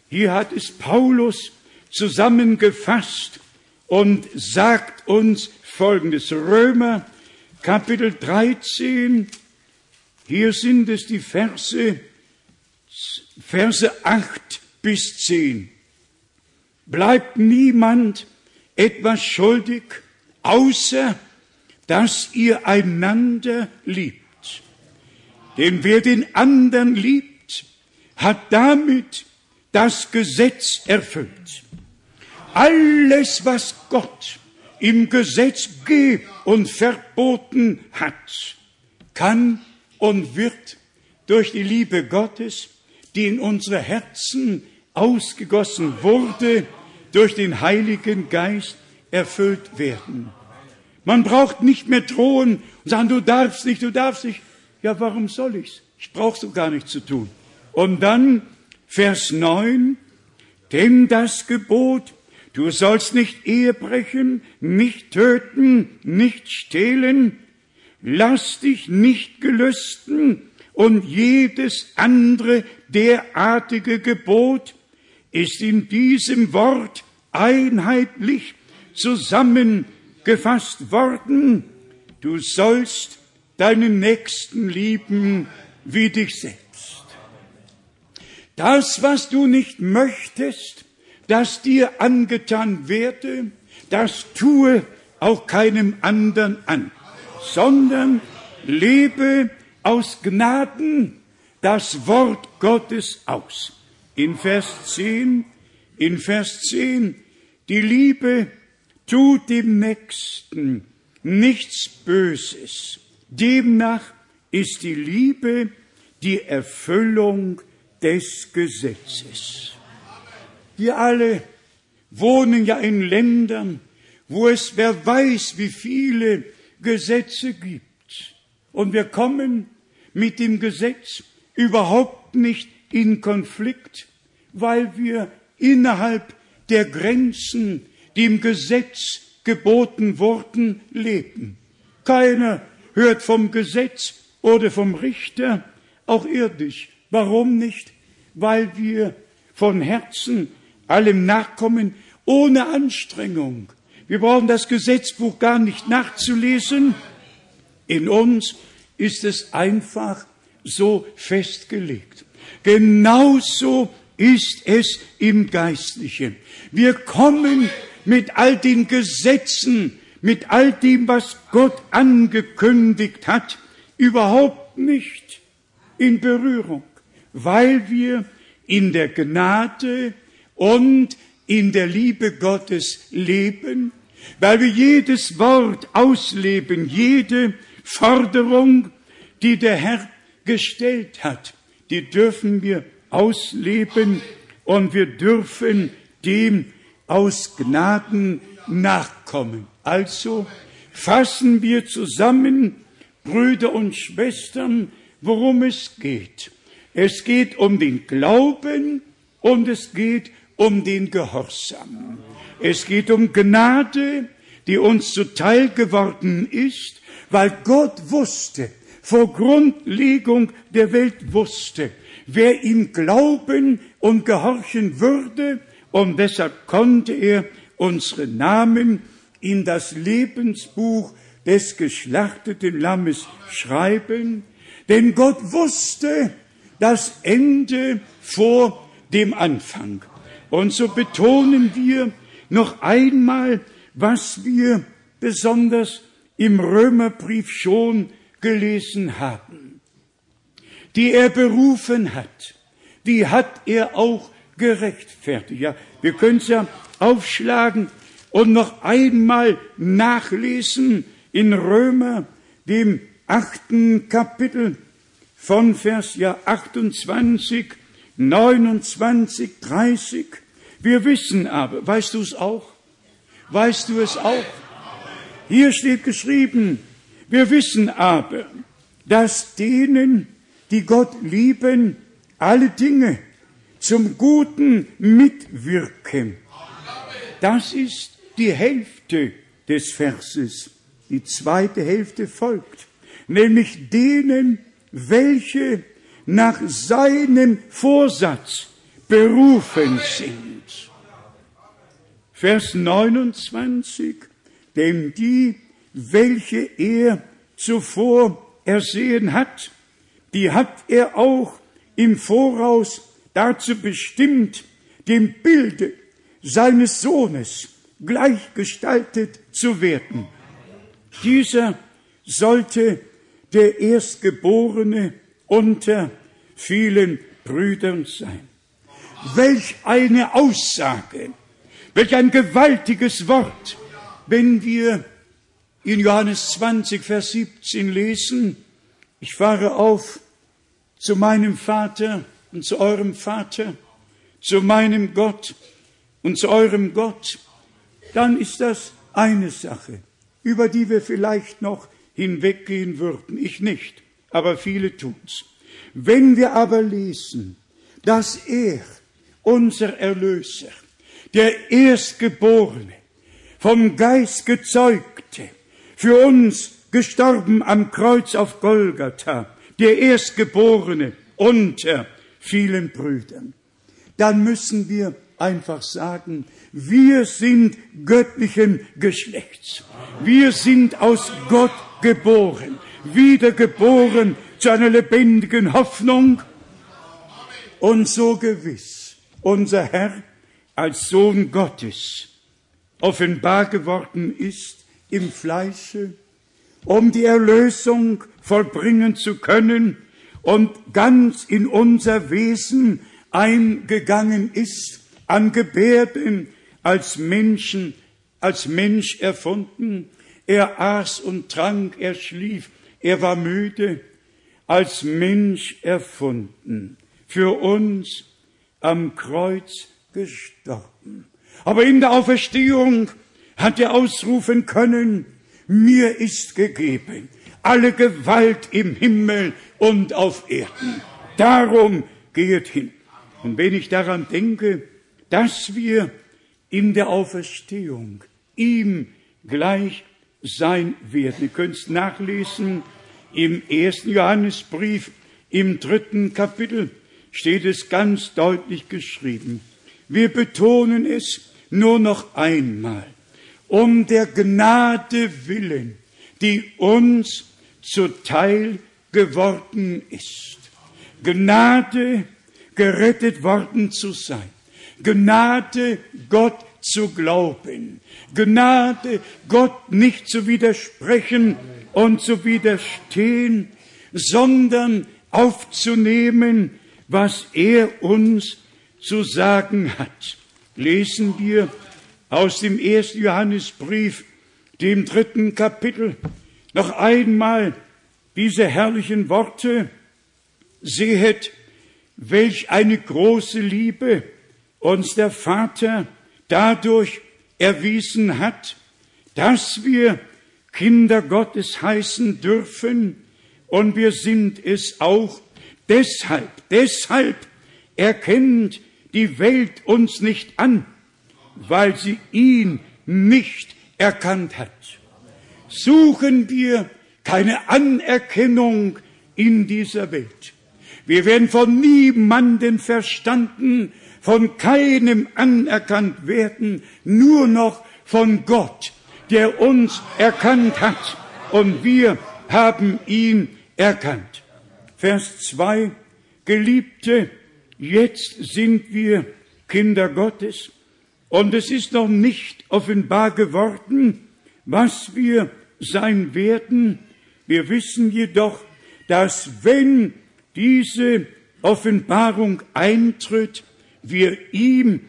hier hat es Paulus zusammengefasst und sagt uns Folgendes. Römer Kapitel 13, hier sind es die Verse, Verse 8 bis 10. Bleibt niemand etwas schuldig, außer dass ihr einander liebt. Denn wer den anderen liebt, hat damit das Gesetz erfüllt. Alles, was Gott im Gesetz ge- und verboten hat, kann und wird durch die Liebe Gottes, die in unsere Herzen ausgegossen wurde, durch den Heiligen Geist erfüllt werden. Man braucht nicht mehr drohen und sagen, du darfst nicht, du darfst nicht. Ja, warum soll ich's? Ich brauch's so gar nicht zu tun. Und dann Vers 9, denn das Gebot Du sollst nicht Ehe brechen, nicht töten, nicht stehlen, lass dich nicht gelüsten und jedes andere derartige Gebot ist in diesem Wort einheitlich zusammengefasst worden. Du sollst deinen Nächsten lieben wie dich selbst. Das, was du nicht möchtest, das dir angetan werde, das tue auch keinem anderen an, sondern lebe aus Gnaden das Wort Gottes aus. In Vers 10, in Vers 10, die Liebe tut dem Nächsten nichts Böses. Demnach ist die Liebe die Erfüllung des Gesetzes. Wir alle wohnen ja in Ländern, wo es wer weiß, wie viele Gesetze gibt. Und wir kommen mit dem Gesetz überhaupt nicht in Konflikt, weil wir innerhalb der Grenzen, die im Gesetz geboten wurden, leben. Keiner hört vom Gesetz oder vom Richter, auch irdisch. Warum nicht? Weil wir von Herzen allem nachkommen, ohne Anstrengung. Wir brauchen das Gesetzbuch gar nicht nachzulesen. In uns ist es einfach so festgelegt. Genauso ist es im Geistlichen. Wir kommen mit all den Gesetzen, mit all dem, was Gott angekündigt hat, überhaupt nicht in Berührung, weil wir in der Gnade und in der Liebe Gottes leben, weil wir jedes Wort ausleben, jede Forderung, die der Herr gestellt hat, die dürfen wir ausleben und wir dürfen dem aus Gnaden nachkommen. Also fassen wir zusammen, Brüder und Schwestern, worum es geht. Es geht um den Glauben und es geht um den Gehorsam. Es geht um Gnade, die uns zuteil geworden ist, weil Gott wusste, vor Grundlegung der Welt wusste, wer ihm glauben und gehorchen würde, und deshalb konnte er unsere Namen in das Lebensbuch des geschlachteten Lammes schreiben, denn Gott wusste das Ende vor dem Anfang. Und so betonen wir noch einmal, was wir besonders im Römerbrief schon gelesen haben. Die er berufen hat, die hat er auch gerechtfertigt. Ja, wir können es ja aufschlagen und noch einmal nachlesen in Römer, dem achten Kapitel von Vers ja 28, 29, 30. Wir wissen aber, weißt du es auch? Weißt du es auch? Hier steht geschrieben, wir wissen aber, dass denen, die Gott lieben, alle Dinge zum Guten mitwirken. Das ist die Hälfte des Verses. Die zweite Hälfte folgt, nämlich denen, welche nach seinem Vorsatz berufen sind. Vers 29, denn die, welche er zuvor ersehen hat, die hat er auch im Voraus dazu bestimmt, dem Bilde seines Sohnes gleichgestaltet zu werden. Dieser sollte der Erstgeborene unter vielen Brüdern sein. Welch eine Aussage, welch ein gewaltiges Wort, wenn wir in Johannes 20, Vers 17 lesen, ich fahre auf zu meinem Vater und zu eurem Vater, zu meinem Gott und zu eurem Gott, dann ist das eine Sache, über die wir vielleicht noch hinweggehen würden. Ich nicht, aber viele tun's. Wenn wir aber lesen, dass er, unser Erlöser, der Erstgeborene, vom Geist gezeugte, für uns gestorben am Kreuz auf Golgatha, der Erstgeborene unter vielen Brüdern, dann müssen wir einfach sagen, wir sind göttlichen Geschlechts. Wir sind aus Gott geboren, wiedergeboren zu einer lebendigen Hoffnung und so gewiss unser Herr als Sohn Gottes offenbar geworden ist, im Fleische, um die Erlösung vollbringen zu können und ganz in unser Wesen eingegangen ist, an Gebärden als Menschen, als Mensch erfunden. Er aß und trank, er schlief, er war müde, als Mensch erfunden, für uns am Kreuz gestorben. Aber in der Auferstehung hat er ausrufen können, mir ist gegeben alle Gewalt im Himmel und auf Erden. Darum geht hin. Und wenn ich daran denke, dass wir in der Auferstehung ihm gleich sein werden. Ihr könnt es nachlesen im ersten Johannesbrief, im dritten Kapitel steht es ganz deutlich geschrieben. Wir betonen es nur noch einmal, um der Gnade willen, die uns zuteil geworden ist. Gnade, gerettet worden zu sein. Gnade, Gott zu glauben. Gnade, Gott nicht zu widersprechen und zu widerstehen, sondern aufzunehmen, was er uns zu sagen hat. Lesen wir aus dem ersten Johannesbrief, dem dritten Kapitel, noch einmal diese herrlichen Worte. Sehet, welch eine große Liebe uns der Vater dadurch erwiesen hat, dass wir Kinder Gottes heißen dürfen und wir sind es auch. Deshalb, deshalb erkennt die Welt uns nicht an, weil sie ihn nicht erkannt hat. Suchen wir keine Anerkennung in dieser Welt. Wir werden von niemanden verstanden, von keinem anerkannt werden, nur noch von Gott, der uns erkannt hat und wir haben ihn erkannt. Vers 2, Geliebte, jetzt sind wir Kinder Gottes. Und es ist noch nicht offenbar geworden, was wir sein werden. Wir wissen jedoch, dass wenn diese Offenbarung eintritt, wir ihm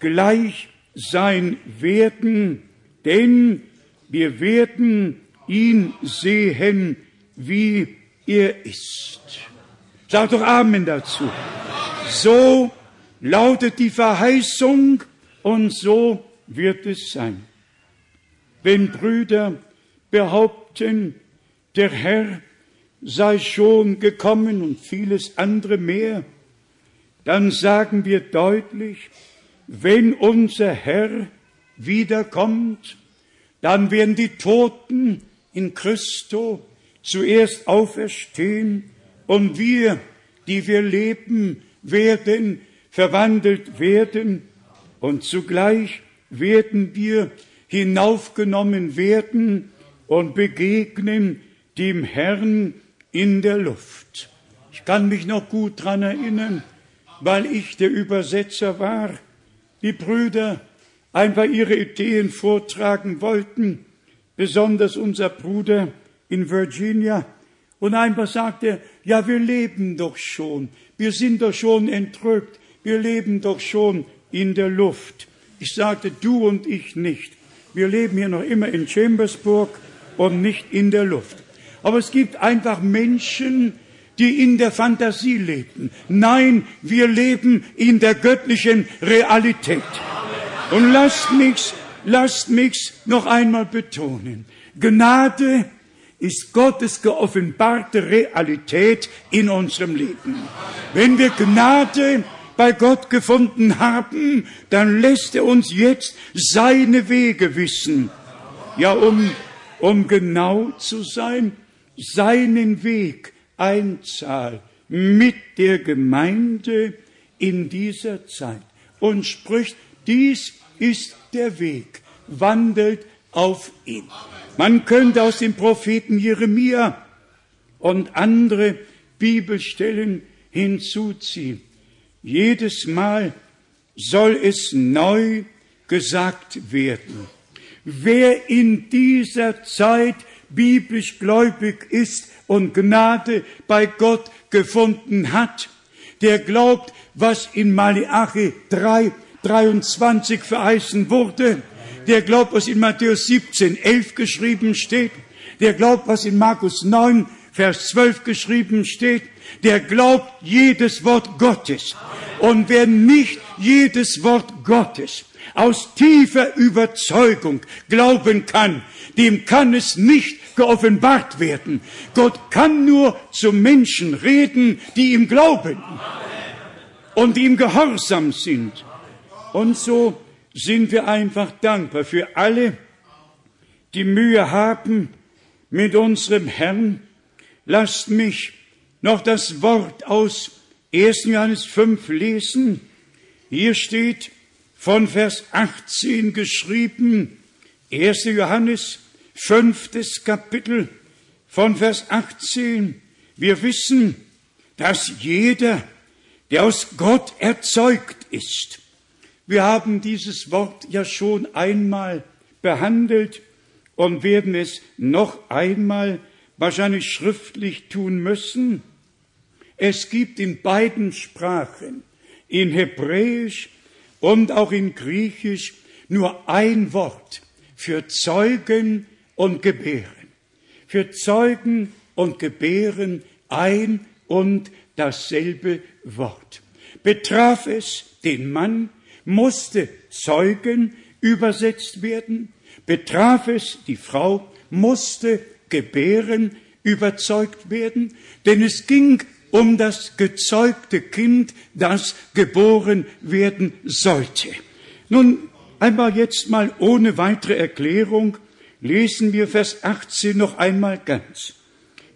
gleich sein werden, denn wir werden ihn sehen, wie er ist. Sag doch Amen dazu. So lautet die Verheißung und so wird es sein. Wenn Brüder behaupten, der Herr sei schon gekommen und vieles andere mehr, dann sagen wir deutlich, wenn unser Herr wiederkommt, dann werden die Toten in Christo zuerst auferstehen und wir, die wir leben, werden verwandelt werden und zugleich werden wir hinaufgenommen werden und begegnen dem Herrn in der Luft. Ich kann mich noch gut dran erinnern, weil ich der Übersetzer war, die Brüder einfach ihre Ideen vortragen wollten, besonders unser Bruder in Virginia, und einfach sagte, ja, wir leben doch schon, wir sind doch schon entrückt, wir leben doch schon in der Luft. Ich sagte, du und ich nicht. Wir leben hier noch immer in Chambersburg und nicht in der Luft. Aber es gibt einfach Menschen, die in der Fantasie leben. Nein, wir leben in der göttlichen Realität. Und lasst mich, lasst mich noch einmal betonen. Gnade ist Gottes geoffenbarte Realität in unserem Leben. Wenn wir Gnade bei Gott gefunden haben, dann lässt er uns jetzt seine Wege wissen. Ja, um, um genau zu sein, seinen Weg Einzahl mit der Gemeinde in dieser Zeit und spricht, dies ist der Weg, wandelt auf ihn. Man könnte aus dem Propheten Jeremia und andere Bibelstellen hinzuziehen. Jedes Mal soll es neu gesagt werden. wer in dieser Zeit biblisch gläubig ist und Gnade bei Gott gefunden hat, der glaubt, was in Malachi 3, 23 verheißen wurde, der glaubt, was in Matthäus 17, 11 geschrieben steht, der glaubt, was in Markus 9, Vers 12 geschrieben steht, der glaubt jedes Wort Gottes. Und wer nicht jedes Wort Gottes aus tiefer Überzeugung glauben kann, dem kann es nicht geoffenbart werden. Gott kann nur zu Menschen reden, die ihm glauben und die ihm gehorsam sind. Und so sind wir einfach dankbar für alle, die Mühe haben mit unserem Herrn. Lasst mich noch das Wort aus 1. Johannes 5 lesen. Hier steht von Vers 18 geschrieben, 1. Johannes, fünftes Kapitel, von Vers 18. Wir wissen, dass jeder, der aus Gott erzeugt ist, wir haben dieses Wort ja schon einmal behandelt und werden es noch einmal wahrscheinlich schriftlich tun müssen. Es gibt in beiden Sprachen, in Hebräisch und auch in Griechisch, nur ein Wort für Zeugen und Gebären. Für Zeugen und Gebären ein und dasselbe Wort. Betraf es den Mann, musste Zeugen übersetzt werden, betraf es die Frau, musste Gebären überzeugt werden, denn es ging um das gezeugte Kind, das geboren werden sollte. Nun, einmal jetzt mal ohne weitere Erklärung lesen wir Vers 18 noch einmal ganz.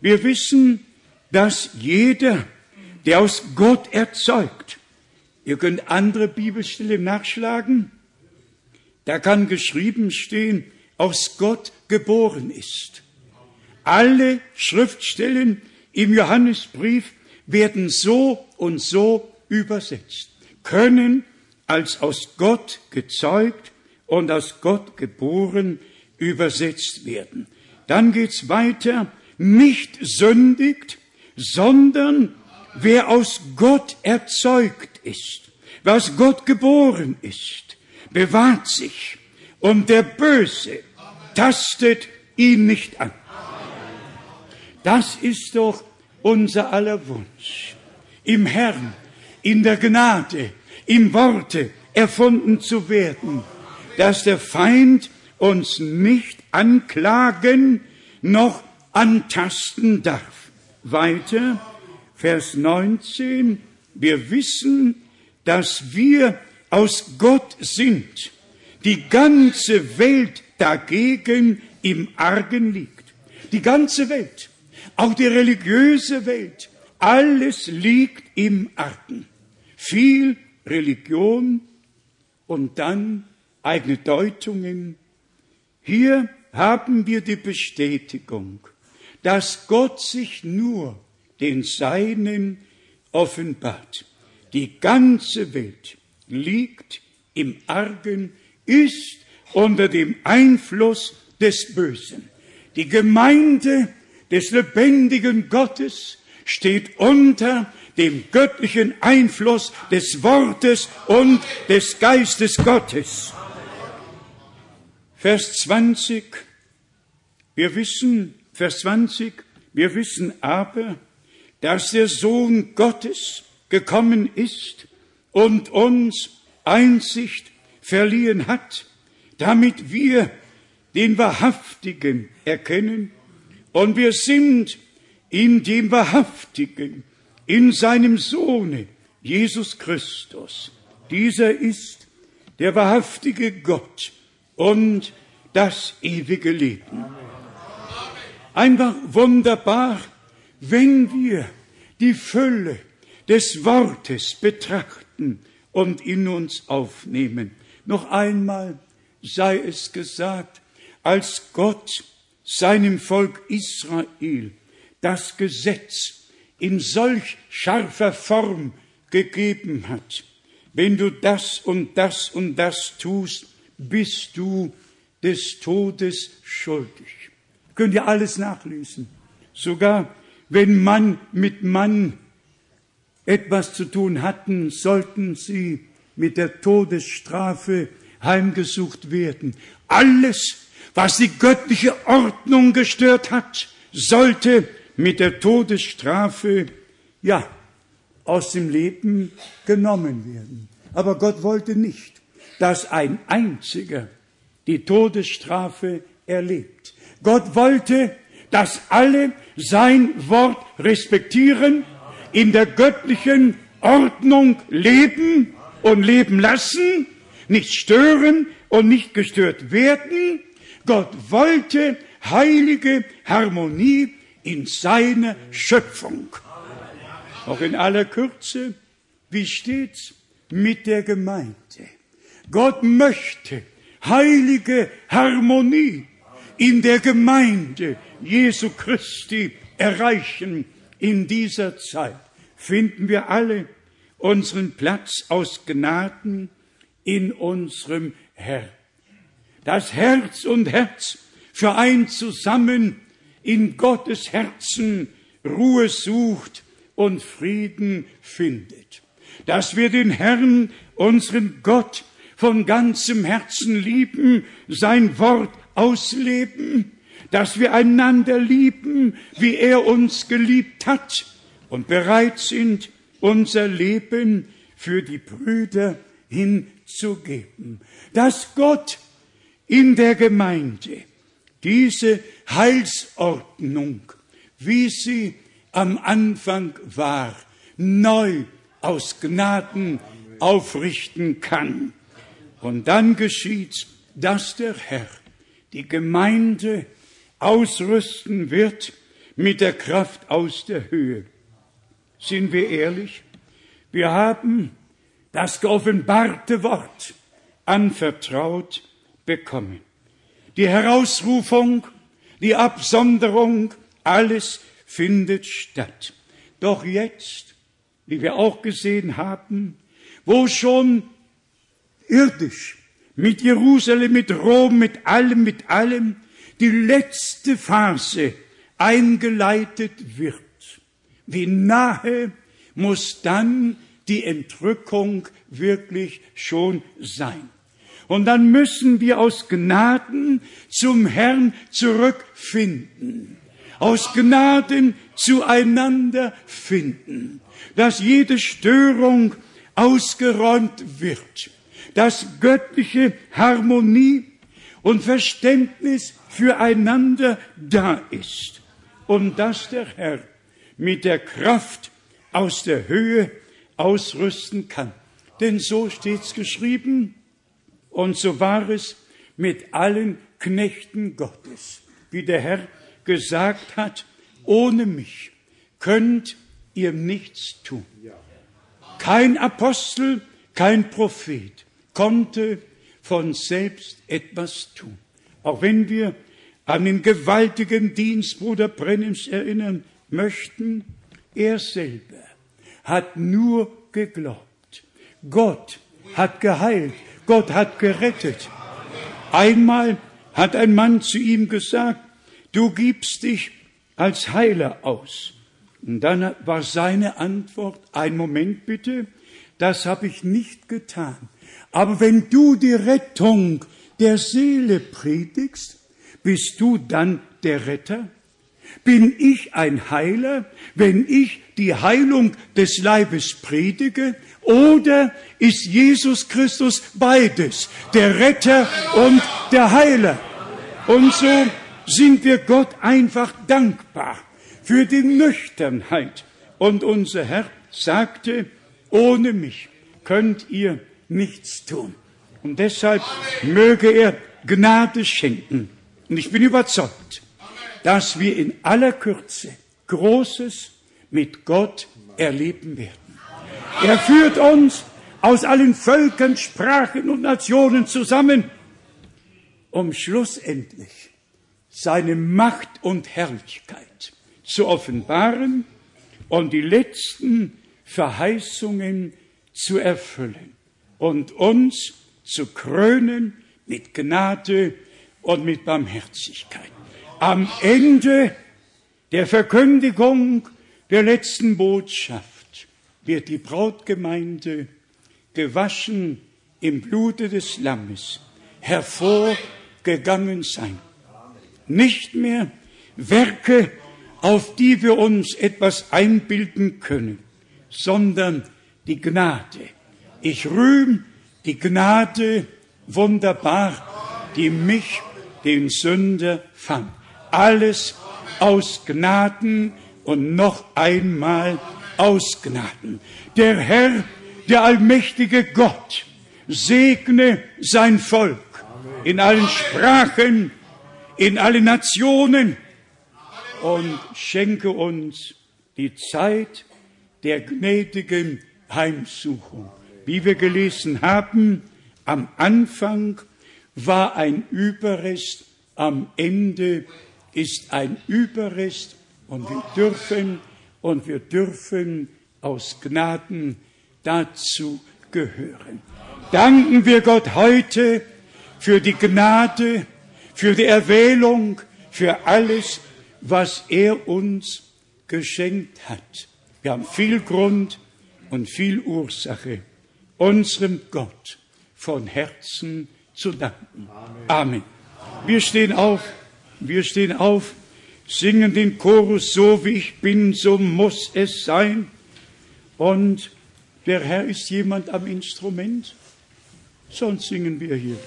Wir wissen, dass jeder, der aus Gott erzeugt, Ihr könnt andere Bibelstellen nachschlagen. Da kann geschrieben stehen, aus Gott geboren ist. Alle Schriftstellen im Johannesbrief werden so und so übersetzt, können als aus Gott gezeugt und aus Gott geboren übersetzt werden. Dann geht's weiter, nicht sündigt, sondern wer aus Gott erzeugt ist, was Gott geboren ist, bewahrt sich und der Böse tastet ihn nicht an. Das ist doch unser aller Wunsch, im Herrn, in der Gnade, im Worte erfunden zu werden, dass der Feind uns nicht anklagen noch antasten darf. Weiter, Vers 19, wir wissen, dass wir aus Gott sind. Die ganze Welt dagegen im Argen liegt. Die ganze Welt, auch die religiöse Welt, alles liegt im Argen. Viel Religion und dann eigene Deutungen. Hier haben wir die Bestätigung, dass Gott sich nur den Seinen offenbart. Die ganze Welt liegt im Argen, ist unter dem Einfluss des Bösen. Die Gemeinde des lebendigen Gottes steht unter dem göttlichen Einfluss des Wortes und des Geistes Gottes. Vers 20. Wir wissen, Vers 20, wir wissen aber, dass der Sohn Gottes gekommen ist und uns Einsicht verliehen hat, damit wir den Wahrhaftigen erkennen und wir sind in dem Wahrhaftigen, in seinem Sohne, Jesus Christus. Dieser ist der wahrhaftige Gott und das ewige Leben. Einfach wunderbar, wenn wir die Fülle des Wortes betrachten und in uns aufnehmen. Noch einmal sei es gesagt, als Gott seinem Volk Israel das Gesetz in solch scharfer Form gegeben hat, wenn du das und das und das tust, bist du des Todes schuldig. Könnt ihr alles nachlesen. Sogar wenn Mann mit Mann etwas zu tun hatten, sollten sie mit der Todesstrafe heimgesucht werden. Alles, was die göttliche Ordnung gestört hat, sollte mit der Todesstrafe, ja, aus dem Leben genommen werden. Aber Gott wollte nicht, dass ein einziger die Todesstrafe erlebt. Gott wollte, dass alle sein Wort respektieren, in der göttlichen Ordnung leben und leben lassen, nicht stören und nicht gestört werden. Gott wollte heilige Harmonie in seiner Schöpfung. Auch in aller Kürze, wie steht's mit der Gemeinde? Gott möchte heilige Harmonie in der Gemeinde Jesu Christi erreichen. In dieser Zeit finden wir alle unseren Platz aus Gnaden in unserem Herrn. Das Herz und Herz vereint zusammen in Gottes Herzen Ruhe sucht und Frieden findet. Dass wir den Herrn, unseren Gott, von ganzem Herzen lieben, sein Wort ausleben, dass wir einander lieben, wie er uns geliebt hat und bereit sind, unser Leben für die Brüder hinzugeben. Dass Gott in der Gemeinde diese Heilsordnung, wie sie am Anfang war, neu aus Gnaden aufrichten kann. Und dann geschieht, dass der Herr die Gemeinde ausrüsten wird mit der Kraft aus der Höhe. Sind wir ehrlich? Wir haben das geoffenbarte Wort anvertraut bekommen. Die Herausrufung, die Absonderung, alles findet statt. Doch jetzt, wie wir auch gesehen haben, wo schon irdisch mit Jerusalem, mit Rom, mit allem, mit allem. Die letzte Phase eingeleitet wird, wie nahe muss dann die Entrückung wirklich schon sein. Und dann müssen wir aus Gnaden zum Herrn zurückfinden, aus Gnaden zueinander finden, dass jede Störung ausgeräumt wird, dass göttliche Harmonie und Verständnis füreinander da ist und dass der Herr mit der Kraft aus der Höhe ausrüsten kann. Denn so steht's geschrieben und so war es mit allen Knechten Gottes, wie der Herr gesagt hat, ohne mich könnt ihr nichts tun. Kein Apostel, kein Prophet konnte von selbst etwas tun. Auch wenn wir an den gewaltigen Dienst Bruder Brennims erinnern möchten, er selber hat nur geglaubt. Gott hat geheilt. Gott hat gerettet. Einmal hat ein Mann zu ihm gesagt, du gibst dich als Heiler aus. Und dann war seine Antwort, ein Moment bitte, das habe ich nicht getan. Aber wenn du die Rettung der Seele predigst, bist du dann der Retter? Bin ich ein Heiler, wenn ich die Heilung des Leibes predige? Oder ist Jesus Christus beides, der Retter und der Heiler? Und so sind wir Gott einfach dankbar für die Nüchternheit. Und unser Herr sagte, ohne mich könnt ihr nichts tun. Und deshalb möge er Gnade schenken. Und ich bin überzeugt, dass wir in aller Kürze Großes mit Gott erleben werden. Er führt uns aus allen Völkern, Sprachen und Nationen zusammen, um schlussendlich seine Macht und Herrlichkeit zu offenbaren und die letzten Verheißungen zu erfüllen und uns zu krönen mit Gnade und mit Barmherzigkeit. Am Ende der Verkündigung der letzten Botschaft wird die Brautgemeinde gewaschen im Blute des Lammes hervorgegangen sein. Nicht mehr Werke, auf die wir uns etwas einbilden können, sondern die Gnade. Ich rühm die Gnade wunderbar, die mich, den Sünder, fand. Alles aus Gnaden und noch einmal aus Gnaden. Der Herr, der allmächtige Gott, segne sein Volk in allen Sprachen, in allen Nationen und schenke uns die Zeit der gnädigen Heimsuchung. Wie wir gelesen haben, am Anfang war ein Überrest, am Ende ist ein Überrest und wir dürfen und wir dürfen aus Gnaden dazu gehören. Danken wir Gott heute für die Gnade, für die Erwählung, für alles, was er uns geschenkt hat. Wir haben viel Grund und viel Ursache, unserem Gott von Herzen zu danken. Amen. Wir stehen auf, wir stehen auf, singen den Chorus, so wie ich bin, so muss es sein. Und der Herr ist jemand am Instrument, sonst singen wir hier.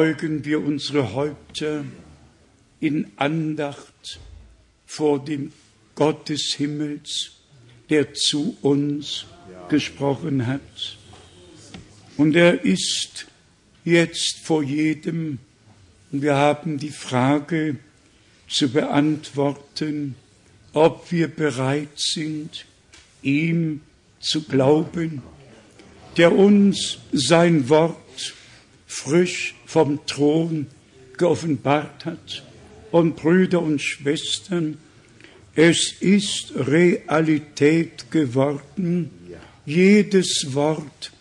Beugen wir unsere Häupter in Andacht vor dem Gott des Himmels, der zu uns gesprochen hat. Und er ist jetzt vor jedem, und wir haben die Frage zu beantworten, ob wir bereit sind, ihm zu glauben, der uns sein Wort frisch vom Thron geoffenbart hat. Und Brüder und Schwestern, es ist Realität geworden, jedes Wort,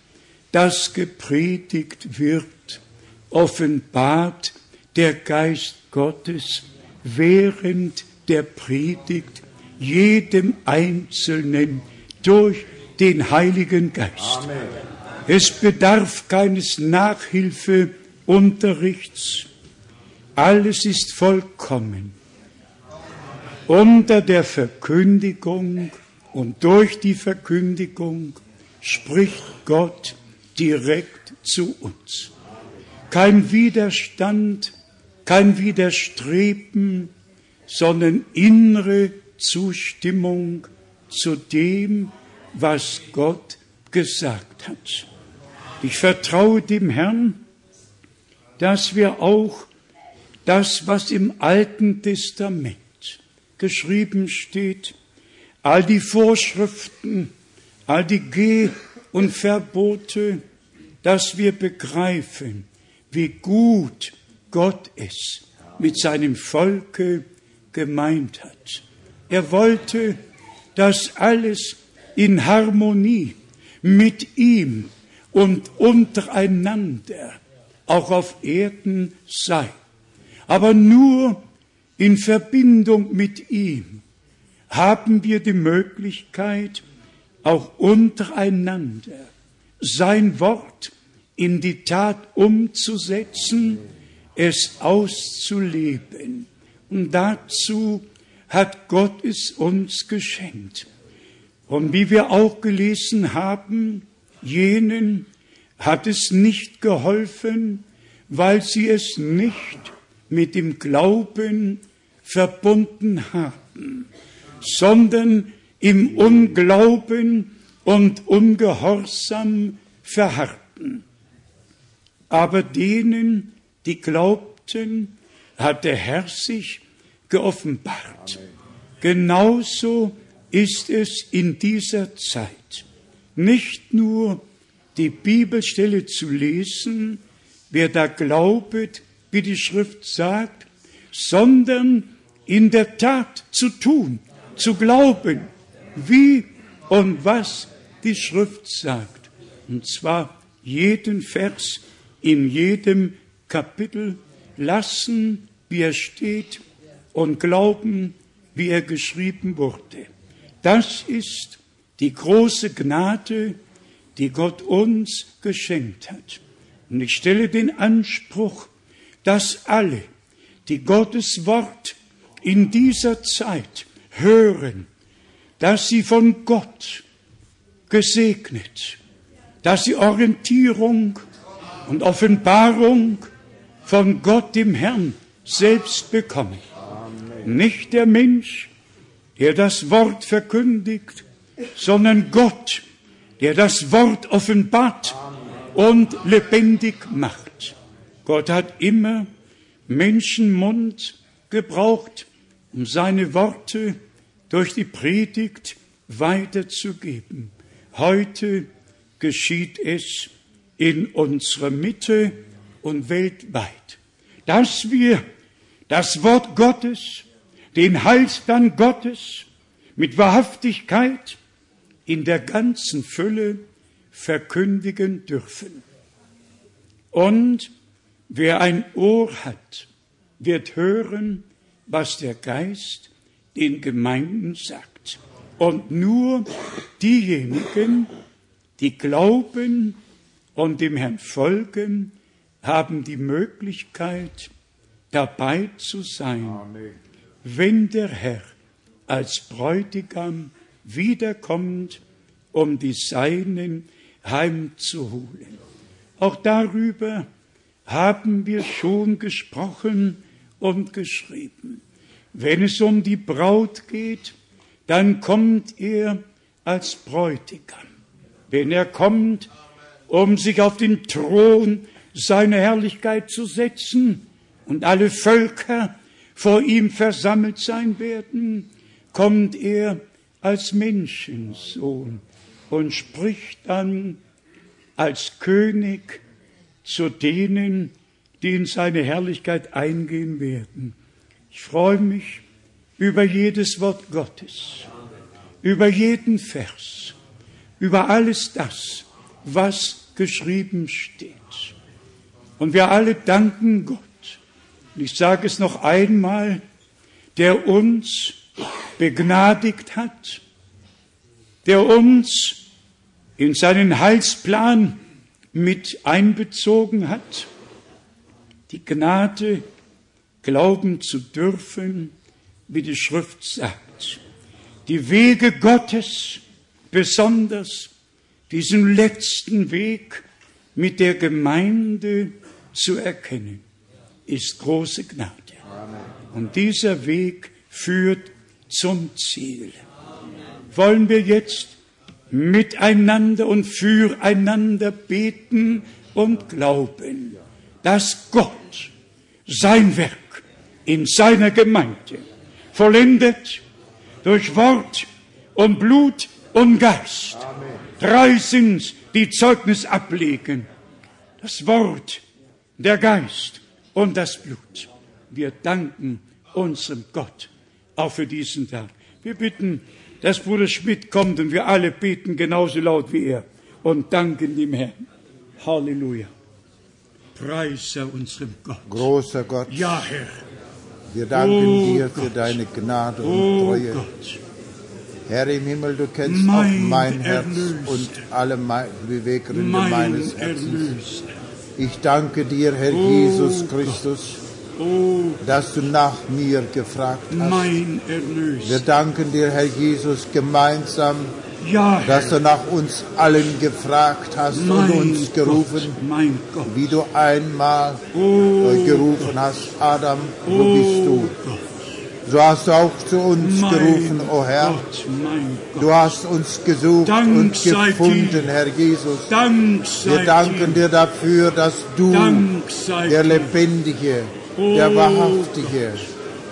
das gepredigt wird, offenbart der Geist Gottes während der Predigt jedem Einzelnen durch den Heiligen Geist. Amen. Es bedarf keines Nachhilfeunterrichts. Alles ist vollkommen. Unter der Verkündigung und durch die Verkündigung spricht Gott direkt zu uns. Kein Widerstand, kein Widerstreben, sondern innere Zustimmung zu dem, was Gott gesagt hat. Ich vertraue dem Herrn, dass wir auch das, was im Alten Testament geschrieben steht, all die Vorschriften, all die Geh- und Verbote, dass wir begreifen, wie gut Gott es mit seinem Volke gemeint hat. Er wollte, dass alles in Harmonie mit ihm und untereinander auch auf Erden sei. Aber nur in Verbindung mit ihm haben wir die Möglichkeit, auch untereinander sein Wort in die Tat umzusetzen, es auszuleben. Und dazu hat Gott es uns geschenkt. Und wie wir auch gelesen haben, Jenen hat es nicht geholfen, weil sie es nicht mit dem Glauben verbunden haben, sondern im Unglauben und ungehorsam verharrten. Aber denen, die glaubten, hat der Herr sich geoffenbart. Amen. Genauso ist es in dieser Zeit. Nicht nur die Bibelstelle zu lesen, wer da glaubet, wie die Schrift sagt, sondern in der Tat zu tun, zu glauben, wie und was die Schrift sagt. Und zwar jeden Vers in jedem Kapitel lassen, wie er steht, und glauben, wie er geschrieben wurde. Das ist die große Gnade, die Gott uns geschenkt hat. Und ich stelle den Anspruch, dass alle, die Gottes Wort in dieser Zeit hören, dass sie von Gott gesegnet, dass sie Orientierung und Offenbarung von Gott dem Herrn selbst bekommen. Nicht der Mensch, der das Wort verkündigt, sondern Gott, der das Wort offenbart und lebendig macht. Gott hat immer Menschenmund gebraucht, um seine Worte durch die Predigt weiterzugeben. Heute geschieht es in unserer Mitte und weltweit, dass wir das Wort Gottes, den Heilsplan Gottes mit Wahrhaftigkeit in der ganzen Fülle verkündigen dürfen. Und wer ein Ohr hat, wird hören, was der Geist den Gemeinden sagt. Und nur diejenigen, die glauben und dem Herrn folgen, haben die Möglichkeit, dabei zu sein, Amen. wenn der Herr als Bräutigam wiederkommt, um die Seinen heimzuholen. Auch darüber haben wir schon gesprochen und geschrieben. Wenn es um die Braut geht, dann kommt er als Bräutigam. Wenn er kommt, um sich auf den Thron seiner Herrlichkeit zu setzen und alle Völker vor ihm versammelt sein werden, kommt er als Menschensohn und spricht dann als König zu denen, die in seine Herrlichkeit eingehen werden. Ich freue mich über jedes Wort Gottes, über jeden Vers, über alles das, was geschrieben steht. Und wir alle danken Gott. Und ich sage es noch einmal, der uns begnadigt hat, der uns in seinen Heilsplan mit einbezogen hat, die Gnade glauben zu dürfen, wie die Schrift sagt. Die Wege Gottes, besonders diesen letzten Weg mit der Gemeinde zu erkennen, ist große Gnade. Und dieser Weg führt zum Ziel. Wollen wir jetzt miteinander und füreinander beten und glauben, dass Gott sein Werk in seiner Gemeinde vollendet durch Wort und Blut und Geist. Drei sind, die Zeugnis ablegen. Das Wort, der Geist und das Blut. Wir danken unserem Gott auch für diesen Tag. Wir bitten, dass Bruder Schmidt kommt und wir alle beten genauso laut wie er und danken dem Herrn. Halleluja. Preise unserem Gott. Großer Gott. Ja, Herr. Wir danken oh dir für Gott. deine Gnade und oh Treue. Gott. Herr im Himmel, du kennst mein auch mein Herz Erlöster. und alle Beweggründe mein meines Herzens. Erlöster. Ich danke dir, Herr oh Jesus Christus, oh, dass du nach mir gefragt hast. Mein Erlöser. Wir danken dir, Herr Jesus, gemeinsam, ja, dass du nach uns allen gefragt hast und uns gerufen, Gott, wie du einmal oh, gerufen hast, Adam, wo bist du? Gott. So hast du auch zu uns mein gerufen, o Herr. Gott, mein Gott. Du hast uns gesucht Dank und gefunden. Herr Jesus. Dank Wir danken dir dafür, dass du der. Lebendige, der Oh Wahrhaftige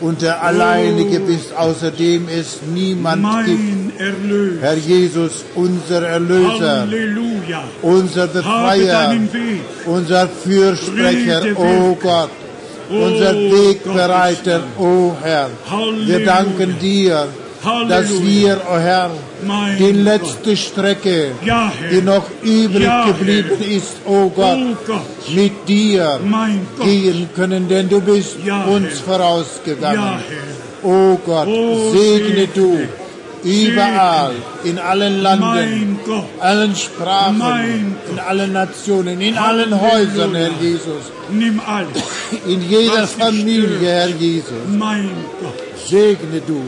und der Alleinige bist. Außerdem es niemand gibt. Herr Jesus, unser Erlöser, Halleluja. unser Befreier, unser Fürsprecher, o wird. Gott, Oh unser Wegbereiter, o Herr. Wir Halleluja. danken dir, dass wir, o Herr, Mein die letzte Strecke, Herr. die noch übrig geblieben ist, o Gott, Oh Gott. mit dir gehen können, denn du bist uns Herr. vorausgegangen. Herr. O Gott, Oh, segne du überall, in allen Landen, allen Sprachen, in allen Nationen, in allen Häusern, Herr Jesus, Nimm alles. in jeder Familie. Herr Jesus. Segne du.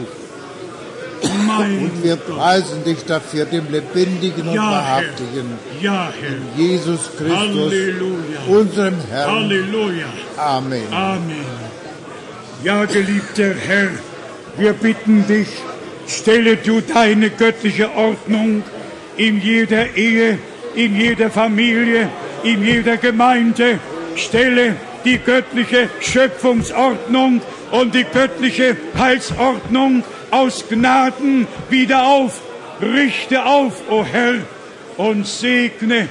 Und wir preisen dich dafür, dem Lebendigen und Ja. Wahrhaftigen, Ja, Herr. Jesus Christus, Halleluja. unserem Herrn. Halleluja. Amen. Amen. Ja, geliebter Herr, wir bitten dich, stelle du deine göttliche Ordnung in jeder Ehe, in jeder Familie, in jeder Gemeinde. Stelle die göttliche Schöpfungsordnung und die göttliche Heilsordnung aus Gnaden wieder auf. Richte auf, o Herr, und segne,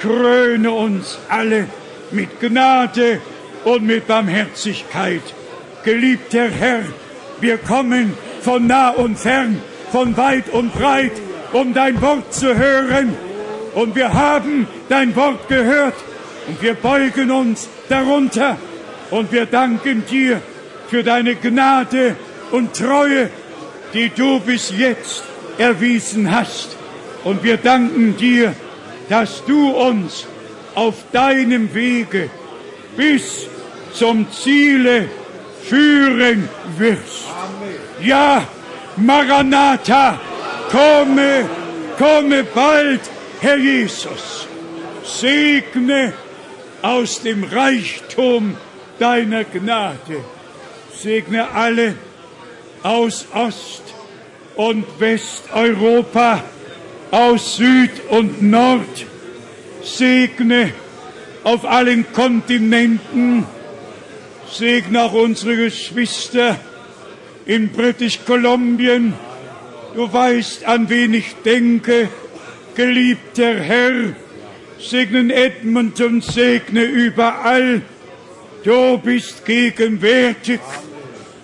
kröne uns alle mit Gnade und mit Barmherzigkeit. Geliebter Herr, wir kommen von nah und fern, von weit und breit, um dein Wort zu hören. Und wir haben dein Wort gehört und wir beugen uns darunter und wir danken dir für deine Gnade und Treue, die du bis jetzt erwiesen hast. Und wir danken dir, dass du uns auf deinem Wege bis zum Ziele führen wirst. Ja, Maranatha, komme, komme bald, Herr Jesus. Segne aus dem Reichtum deiner Gnade. Segne alle aus Ost- und Westeuropa, aus Süd und Nord. Segne auf allen Kontinenten. Segne auch unsere Geschwister in British Kolumbien. Du weißt, an wen ich denke, geliebter Herr. Segne Edmonton, segne überall. Du bist gegenwärtig.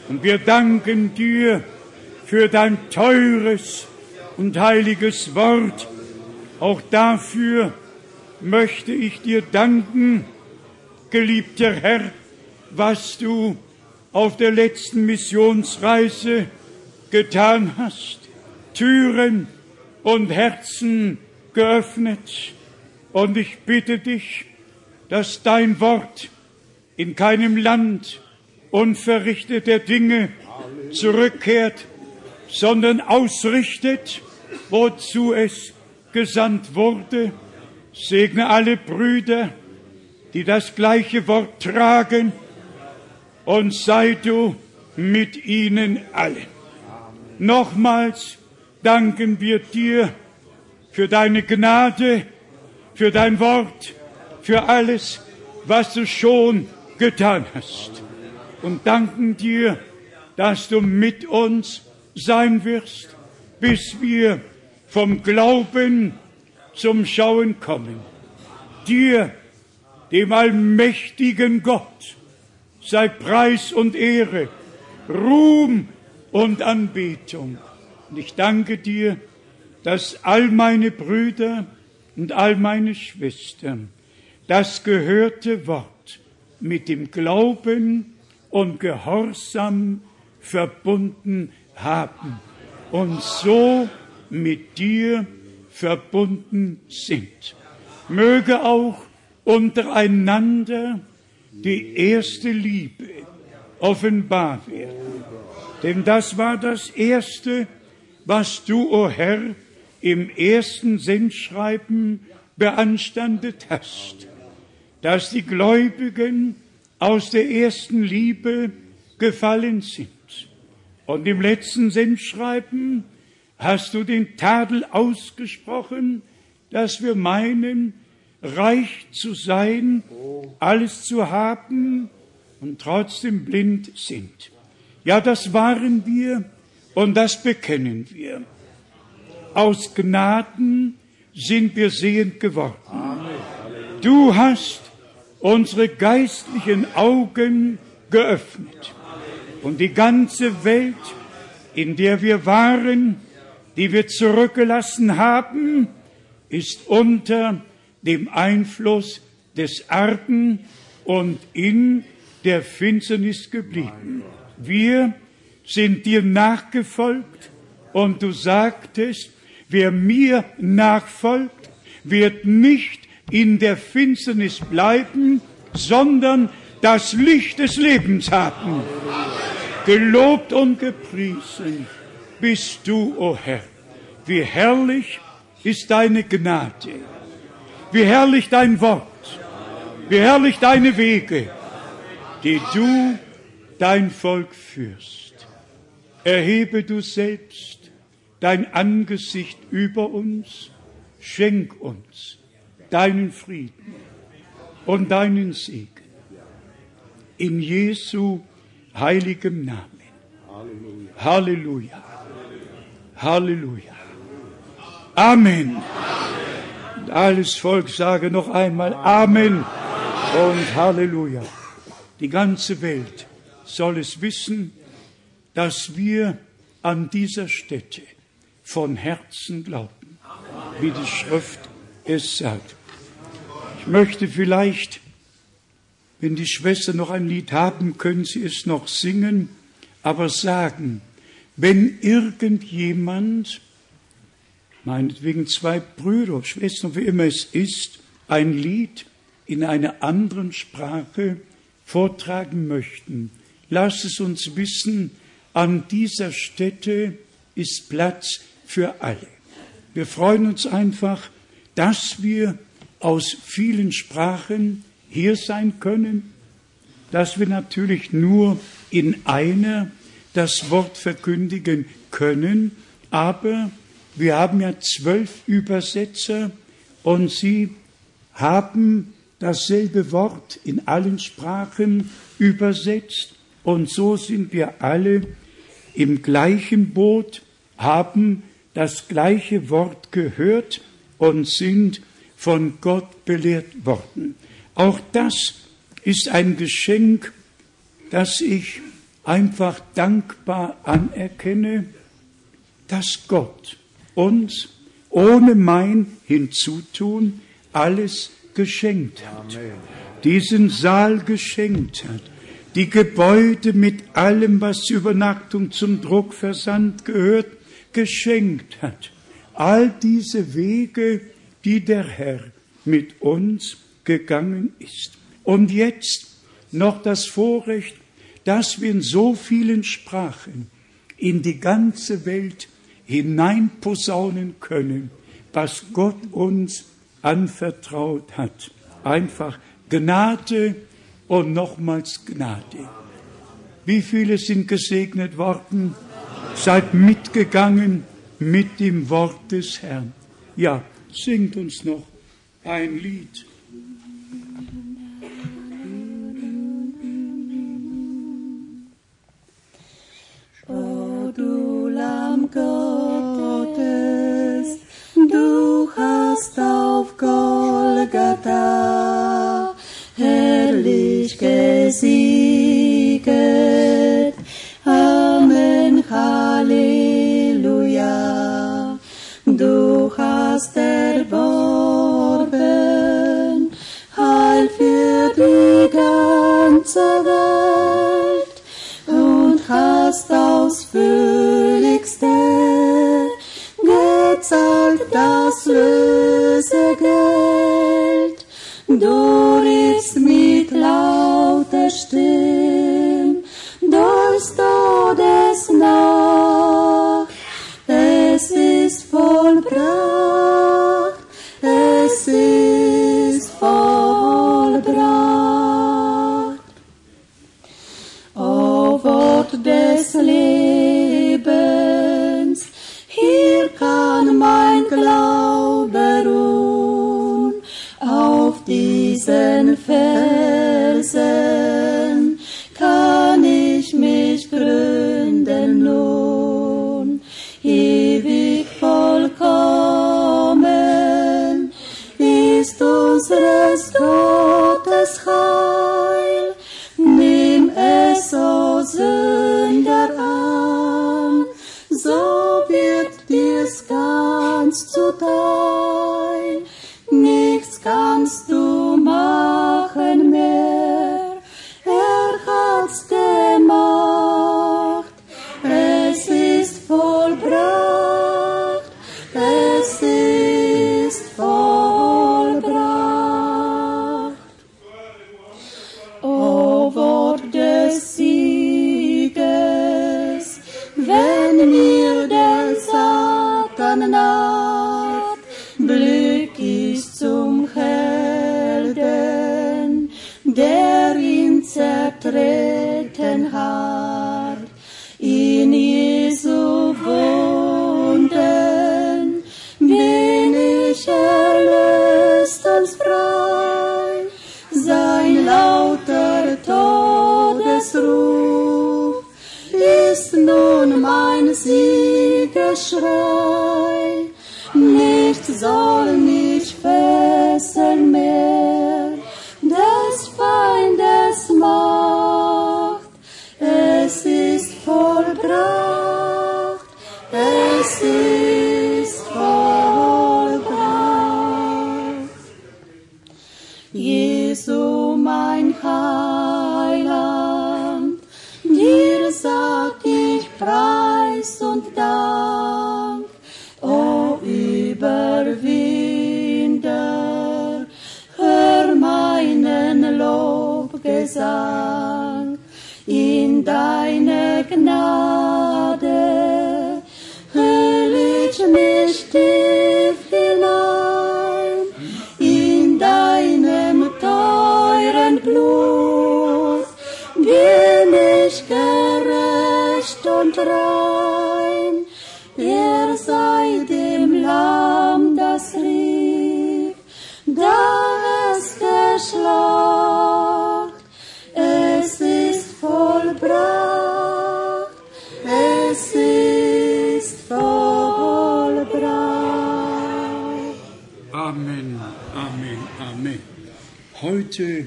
Und wir danken dir für dein teures und heiliges Wort. Auch dafür möchte ich dir danken, geliebter Herr, was du auf der letzten Missionsreise getan hast. Türen und Herzen geöffnet. Und ich bitte dich, dass dein Wort in keinem Land unverrichteter Dinge zurückkehrt, sondern ausrichtet, wozu es gesandt wurde. Segne alle Brüder, die das gleiche Wort tragen, und sei du mit ihnen allen. Nochmals danken wir dir für deine Gnade, für dein Wort, für alles, was du schon getan hast. Und danken dir, dass du mit uns sein wirst, bis wir vom Glauben zum Schauen kommen. Dir, dem allmächtigen Gott, sei Preis und Ehre, Ruhm und Anbetung. Und ich danke dir, dass all meine Brüder und all meine Schwestern das gehörte Wort mit dem Glauben und Gehorsam verbunden haben und so mit dir verbunden sind. Möge auch untereinander die erste Liebe offenbar werden. Denn das war das Erste, was du, o oh Herr, im ersten Sendschreiben beanstandet hast, dass die Gläubigen aus der ersten Liebe gefallen sind. Und im letzten Sendschreiben hast du den Tadel ausgesprochen, dass wir meinen, reich zu sein, alles zu haben und trotzdem blind sind. Ja, das waren wir und das bekennen wir. Aus Gnaden sind wir sehend geworden. Du hast unsere geistlichen Augen geöffnet. Und die ganze Welt, in der wir waren, die wir zurückgelassen haben, ist unter dem Einfluss des Argen und in der Finsternis geblieben. Wir sind dir nachgefolgt und du sagtest, wer mir nachfolgt, wird nicht in der Finsternis bleiben, sondern das Licht des Lebens haben. Gelobt und gepriesen bist du, o oh Herr. Wie herrlich ist deine Gnade. Wie herrlich dein Wort. Wie herrlich deine Wege, die du dein Volk führst. Erhebe du selbst dein Angesicht über uns, schenk uns deinen Frieden und deinen Segen. In Jesu heiligem Namen. Halleluja. Halleluja. Amen. Und alles Volk sage noch einmal Amen und Halleluja. Die ganze Welt soll es wissen, dass wir an dieser Stätte von Herzen glauben, wie die Schrift es sagt. Ich möchte vielleicht, wenn die Schwester noch ein Lied haben, können sie es noch singen, aber sagen, wenn irgendjemand, meinetwegen zwei Brüder, Schwestern, wie immer es ist, ein Lied in einer anderen Sprache vortragen möchten, lass es uns wissen, an dieser Stätte ist Platz für alle. Wir freuen uns einfach, dass wir aus vielen Sprachen hier sein können, dass wir natürlich nur in einer das Wort verkündigen können, aber wir haben ja zwölf Übersetzer und sie haben dasselbe Wort in allen Sprachen übersetzt und so sind wir alle im gleichen Boot, haben das gleiche Wort gehört und sind von Gott belehrt worden. Auch das ist ein Geschenk, das ich einfach dankbar anerkenne, dass Gott uns ohne mein Hinzutun alles geschenkt hat. Amen. Diesen Saal geschenkt hat. Die Gebäude mit allem, was zur Übernachtung zum Druckversand gehört, geschenkt hat. All diese Wege, die der Herr mit uns gegangen ist. Und jetzt noch das Vorrecht, dass wir in so vielen Sprachen in die ganze Welt hineinposaunen können, was Gott uns anvertraut hat. Einfach Gnade und nochmals Gnade. Wie viele sind gesegnet worden? Seid mitgegangen mit dem Wort des Herrn. Ja, singt uns noch ein Lied. Du Lamm Gottes, du hast auf Golgatha herrlich gesieget. Amen, Halleluja. Du hast erworben, Heil für die ganze Welt Lobgesang in deine Gnade, ich mich tief hinein in deinem teuren Blut bin ich gerecht und rein. Er sei dem Lamm das rief, da es geschlacht. Heute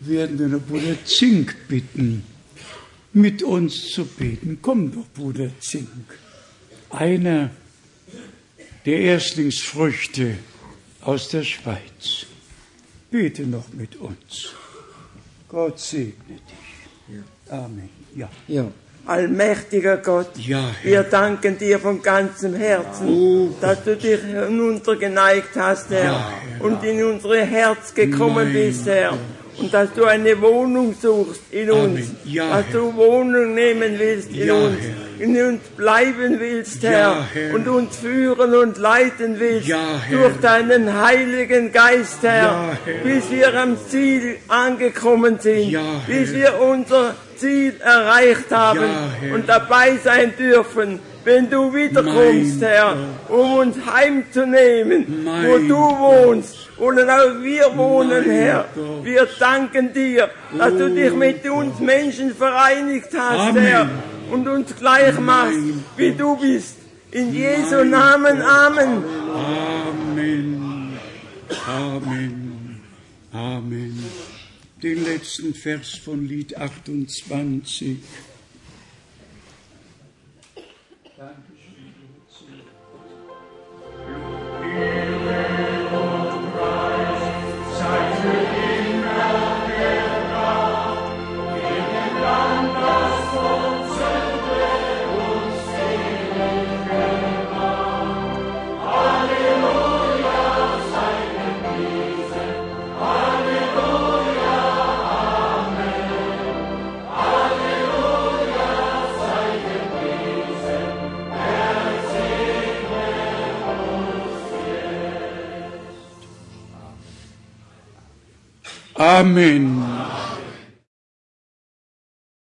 werden wir den Bruder Zink bitten, mit uns zu beten. Komm doch, Bruder Zink. Einer der Erstlingsfrüchte aus der Schweiz. Bete noch mit uns. Gott segne dich. Amen. Ja. Ja. Allmächtiger Gott, Ja, wir danken dir von ganzem Herzen, Oh, dass du dich hinuntergeneigt hast, Herr, Ja, Herr. und in unser Herz gekommen Mein bist, Herr. Und dass du eine Wohnung suchst in uns, Ja, dass du Wohnung nehmen willst in uns, in uns bleiben willst, Herr, Herr. und uns führen und leiten willst durch deinen Heiligen Geist, Herr, Herr. bis wir am Ziel angekommen sind, bis wir unser Ziel erreicht haben Ja, und dabei sein dürfen, wenn du wiederkommst, Mein Herr, um uns heimzunehmen, Mein wo du wohnst, und auch wir wohnen, Mein Herr. Gott. Wir danken dir, dass du Oh dich mit uns Menschen vereinigt hast, Amen. Herr, und uns gleich machst, wie du bist. In Jesu Namen, Amen. Amen. Amen. Amen. Den letzten Vers von Lied 28. Amen.